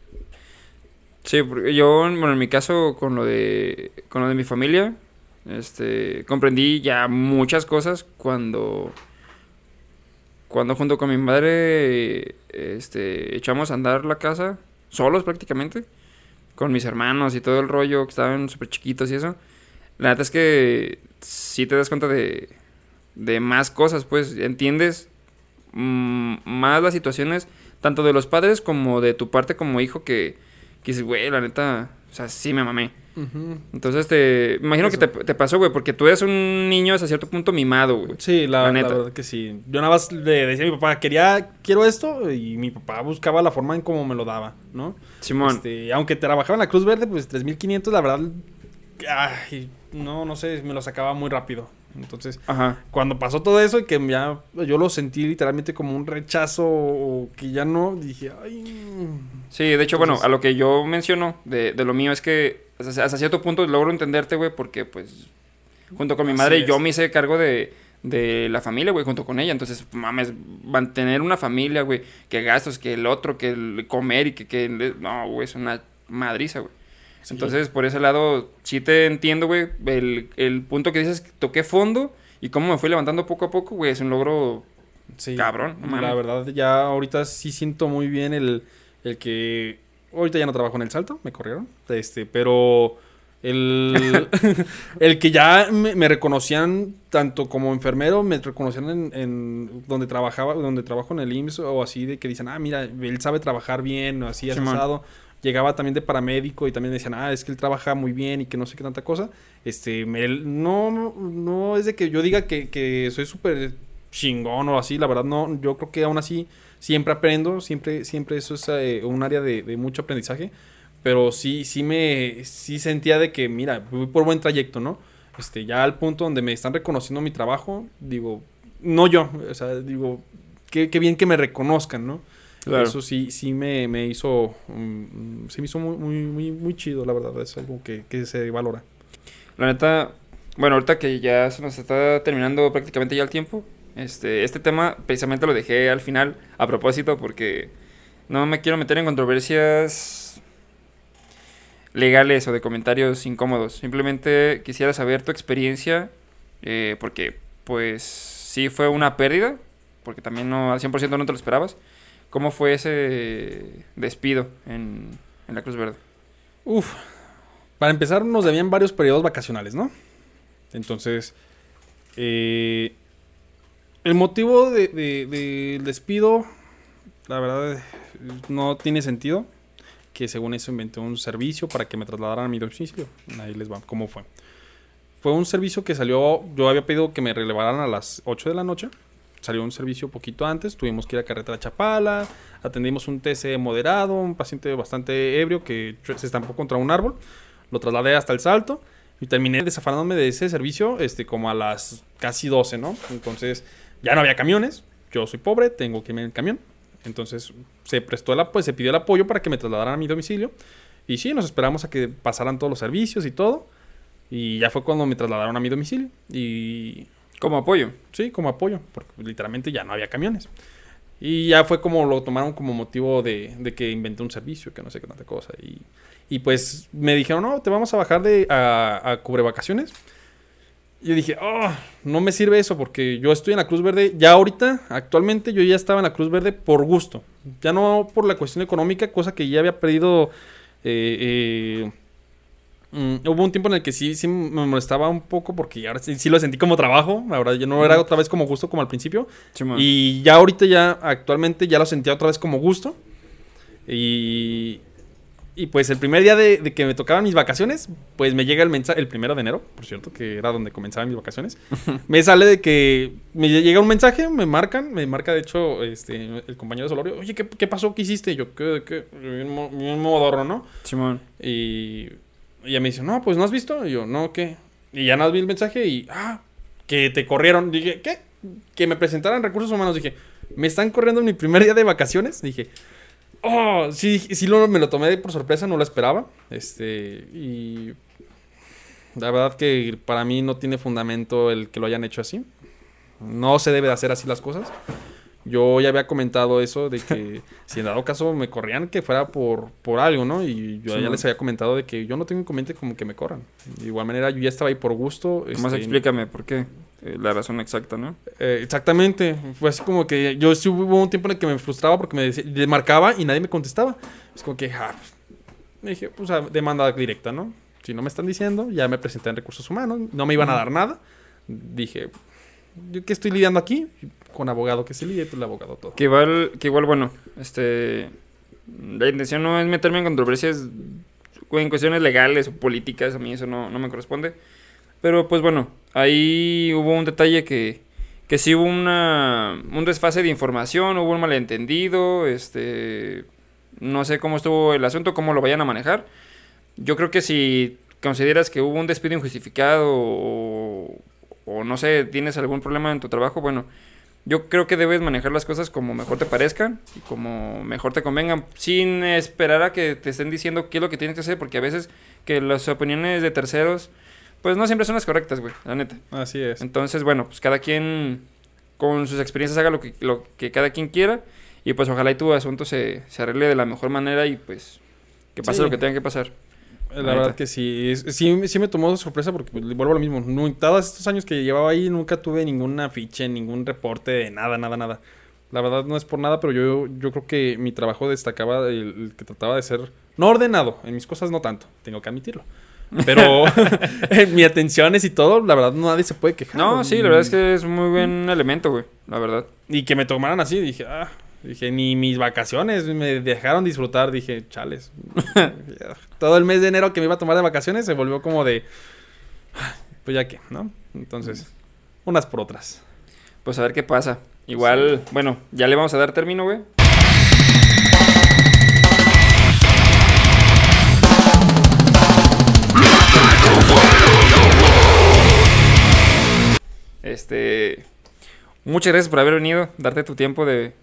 Sí, porque yo, bueno, en mi caso, con lo de, con lo de mi familia, este, comprendí ya muchas cosas cuando, cuando junto con mi madre, este, echamos a andar la casa, solos prácticamente, con mis hermanos y todo el rollo, que estaban súper chiquitos y eso. La neta es que sí te das cuenta de, de más cosas, pues, entiendes mm, más las situaciones, tanto de los padres como de tu parte como hijo, que, que dices, güey, la neta, o sea, sí me mamé. Entonces, te imagino que te, te pasó, güey, porque tú eres un niño hasta cierto punto mimado, güey. Sí, la, La la neta. verdad que sí. Yo nada más le decía a mi papá, quería, quiero esto, y mi papá buscaba la forma en cómo me lo daba, ¿no? Simón, Este, aunque trabajaba en la Cruz Verde, pues 3500, la verdad, ay, no, no sé, me lo sacaba muy rápido. Entonces, ajá. cuando pasó todo eso y que ya yo lo sentí literalmente como un rechazo o que ya no, dije, ay. Sí, de hecho, bueno, a lo que yo menciono de, de lo mío es que hasta, hasta cierto punto logro entenderte, güey, porque pues junto con mi madre yo me hice cargo de, de la familia, güey, junto con ella. Entonces, mames, mantener una familia, güey, que gastos, que el otro, que el comer y que... que no, güey, es una madriza, güey. Sí. Entonces, por ese lado, sí te entiendo, güey. El, el punto que dices, toqué fondo y cómo me fui levantando poco a poco, güey, es un logro Sí, Cabrón, no. La verdad, ya ahorita sí siento muy bien el, el que. Ahorita ya no trabajo en el salto, me corrieron. Este, pero. El, el que ya me, me reconocían tanto como enfermero, me reconocían en, en donde trabajaba, donde trabajo en el IMSS o así, de que dicen, ah, mira, él sabe trabajar bien, o así, asado. Llegaba también de paramédico y también decían, ah, es que él trabaja muy bien y que no sé qué tanta cosa. Este, me- no, no es de que yo diga que, que soy súper chingón o así, la verdad no, yo creo que aún así siempre aprendo, siempre, siempre eso es eh, un área de, de mucho aprendizaje, pero sí, sí me, sí sentía de que, mira, voy por buen trayecto, ¿no? Este, ya al punto donde me están reconociendo mi trabajo, digo, no yo, o sea, digo, qué, qué bien que me reconozcan, ¿no? Claro. Eso sí, sí me, me hizo, se me hizo muy, muy, muy, muy chido, la verdad, es algo que, que se valora. La neta, bueno, ahorita que ya se nos está terminando prácticamente ya el tiempo, este, este tema precisamente lo dejé al final a propósito porque no me quiero meter en controversias legales o de comentarios incómodos. Simplemente quisiera saber tu experiencia eh, porque pues sí fue una pérdida, porque también no al 100% no te lo esperabas. ¿Cómo fue ese despido en, en la Cruz Verde? Uf, para empezar nos debían varios periodos vacacionales, ¿no? Entonces, eh, el motivo de- de- del despido, la verdad, no tiene sentido. que según eso inventé un servicio para que me trasladaran a mi domicilio. Ahí les va, ¿cómo fue? Fue un servicio que salió, yo había pedido que me relevaran a las 8 de la noche. Salió un servicio poquito antes, tuvimos que ir a Carretera Chapala, atendimos un TC moderado, un paciente bastante ebrio que se estampó contra un árbol, lo trasladé hasta el salto y terminé desafanándome de ese servicio este, como a las casi 12, ¿no? Entonces ya no había camiones, yo soy pobre, tengo que irme en el camión. Entonces se prestó el, pues, se pidió el apoyo para que me trasladaran a mi domicilio. Y sí, nos esperamos a que pasaran todos los servicios y todo. Y ya fue cuando me trasladaron a mi domicilio. Y. Como apoyo. Sí, como apoyo. Porque literalmente ya no había camiones. Y ya fue como lo tomaron como motivo de, de que inventé un servicio, que no sé qué tanta cosa. Y, y pues me dijeron, no, te vamos a bajar de a, a cubre vacaciones. Y yo dije, oh, no me sirve eso porque yo estoy en la Cruz Verde. Ya ahorita, actualmente, yo ya estaba en la Cruz Verde por gusto. Ya no por la cuestión económica, cosa que ya había perdido. Eh, eh, mm, hubo un tiempo en el que sí, sí me molestaba un poco porque ahora sí, sí lo sentí como trabajo. Ahora ya no era otra vez como gusto como al principio. Sí. Y ya ahorita, ya actualmente, ya lo sentía otra vez como gusto. Y, y pues el primer día de, de que me tocaban mis vacaciones, pues me llega el mensaje, el primero de enero, por cierto, que era donde comenzaban mis vacaciones. me sale de que me llega un mensaje, me marcan, me marca de hecho este, el compañero de Solorio, oye, ¿qué, qué pasó? ¿Qué hiciste? Y yo, ¿qué? qué? Un, mo- un modorro, ¿no? Simón. Y ella me dice, no, pues no has visto. Y yo, no, ¿qué? Y ya nada, vi el mensaje y, ah, que te corrieron. Dije, ¿qué? Que me presentaran recursos humanos. Dije, ¿me están corriendo en mi primer día de vacaciones? Dije, oh, sí, sí lo, me lo tomé por sorpresa, no lo esperaba. Este, y la verdad que para mí no tiene fundamento el que lo hayan hecho así. No se debe de hacer así las cosas. Yo ya había comentado eso de que si en dado caso me corrían que fuera por, por algo, ¿no? Y yo Sí, ya les había comentado de que yo no tengo inconveniente como que me corran. De igual manera yo ya estaba ahí por gusto. Más este, explícame por qué. Eh, la razón exacta, ¿no? eh, exactamente. Fue así como que yo sí hubo un tiempo en el que me frustraba porque me decía- le marcaba y nadie me contestaba. Es como que, ah, pues, me dije, pues a- demanda directa, ¿no? Si no me están diciendo, ya me presenté en recursos humanos, no me iban a dar nada. Dije, ¿yo qué estoy lidiando aquí? Con abogado que se lidie, pues el abogado todo. Que igual, que igual, bueno, este... La intención no es meterme en controversias en cuestiones legales o políticas, a mí eso no, no me corresponde. Pero pues bueno, ahí hubo un detalle que, que sí hubo una, un desfase de información, hubo un malentendido, este... No sé cómo estuvo el asunto, cómo lo vayan a manejar. Yo creo que si consideras que hubo un despido injustificado o, o no sé, tienes algún problema en tu trabajo, bueno, yo creo que debes manejar las cosas como mejor te parezcan y como mejor te convengan, sin esperar a que te estén diciendo qué es lo que tienes que hacer, porque a veces que las opiniones de terceros, pues no siempre son las correctas, güey, la neta. Así es. Entonces, bueno, pues cada quien con sus experiencias haga lo que, lo que cada quien quiera y pues ojalá y tu asunto se, se arregle de la mejor manera y pues que pase Sí. lo que tenga que pasar. La Ahorita. verdad que sí, sí, sí me tomó de sorpresa porque pues, vuelvo a lo mismo. Nu- todos estos años que llevaba ahí nunca tuve ningún afiche, ningún reporte de nada, nada, nada. La verdad no es por nada, pero yo, yo creo que mi trabajo destacaba el, el que trataba de ser no ordenado, en mis cosas no tanto, tengo que admitirlo. Pero en mis atenciones y todo, la verdad nadie se puede quejar. No, sí, la verdad es que es muy buen elemento, güey, la verdad. Y que me tomaran así, dije, ah, dije, ni mis vacaciones me dejaron disfrutar, dije, chales. Todo el mes de enero que me iba a tomar de vacaciones se volvió como de, "Ah, pues ya que, ¿no? Entonces, unas por otras. Pues a ver qué pasa. Igual, bueno, ya le vamos a dar término, güey. Este. Muchas gracias por haber venido, darte tu tiempo de,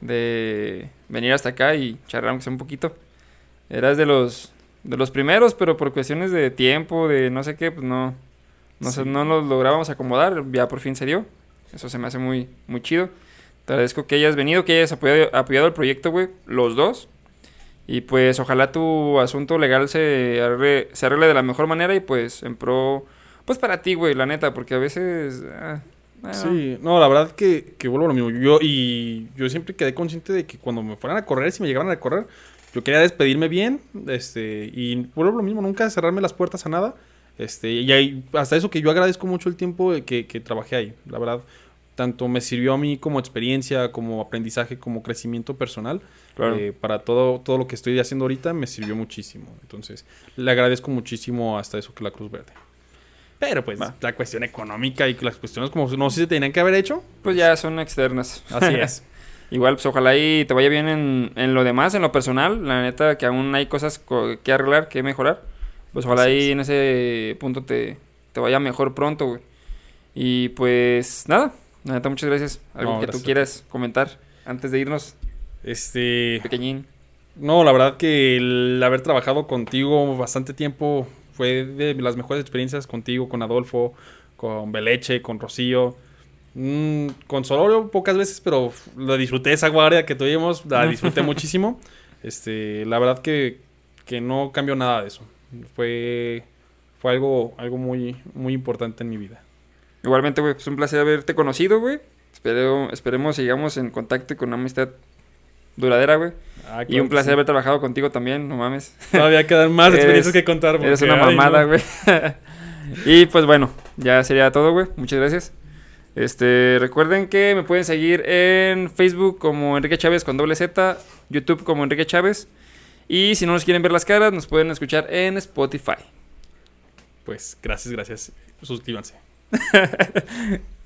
de venir hasta acá y charlar un poquito. Eras de los de los primeros, pero por cuestiones de tiempo, de no sé qué, pues no no, Sí. no nos lográbamos acomodar, ya por fin se dio. Eso se me hace muy muy chido. Te agradezco que hayas venido, que hayas apoyado, apoyado el proyecto, güey, los dos. Y pues ojalá tu asunto legal se arregle, se arregle de la mejor manera y pues en pro, pues para ti, güey, la neta, porque a veces... ah, Sí, no, la verdad que, que vuelvo a lo mismo. Yo, y yo siempre quedé consciente de que cuando me fueran a correr, si me llegaran a correr, yo quería despedirme bien, este, y vuelvo a lo mismo, nunca cerrarme las puertas a nada. Este, y ahí- hasta eso que yo agradezco mucho el tiempo que, que trabajé ahí. La verdad, tanto me sirvió a mí como experiencia, como aprendizaje, como crecimiento personal. Claro. Eh, para todo, todo lo que estoy haciendo ahorita me sirvió muchísimo. Entonces, le agradezco muchísimo hasta eso que la Cruz Verde. Pero pues Va. la cuestión económica y las cuestiones como no sé si se tenían que haber hecho. Pues ya son externas. Así es. Igual, pues ojalá y te vaya bien en, en lo demás, en lo personal. La neta, que aún hay cosas co- que arreglar, que mejorar. Pues ojalá Así y es. en ese punto te, te vaya mejor pronto, güey. Y pues nada, la neta, muchas gracias. Algo No, que gracias tú quieras comentar antes de irnos, Este. pequeñín. No, la verdad que el haber trabajado contigo bastante tiempo fue de las mejores experiencias contigo, con Adolfo, con Beleche, con Rocío. Mm, con Solorio pocas veces, pero lo disfruté esa guardia que tuvimos, la disfruté muchísimo. Este, la verdad que, que no cambió nada de eso. Fue, fue algo, algo muy, muy importante en mi vida. Igualmente, güey, pues un placer haberte conocido, güey. Espero, esperemos sigamos en contacto y con una amistad duradera, güey. Ah, Y un placer sí. haber trabajado contigo también, no mames. Todavía quedan más Eres- experiencias que contar. Eres porque, una ay, mamada, no. güey. y pues bueno, ya sería todo, güey. Muchas gracias. Este, recuerden que me pueden seguir en Facebook como Enrique Chávez con doble Z, YouTube como Enrique Chávez. Y si no nos quieren ver las caras, nos pueden escuchar en Spotify. Pues gracias, gracias. Suscríbanse.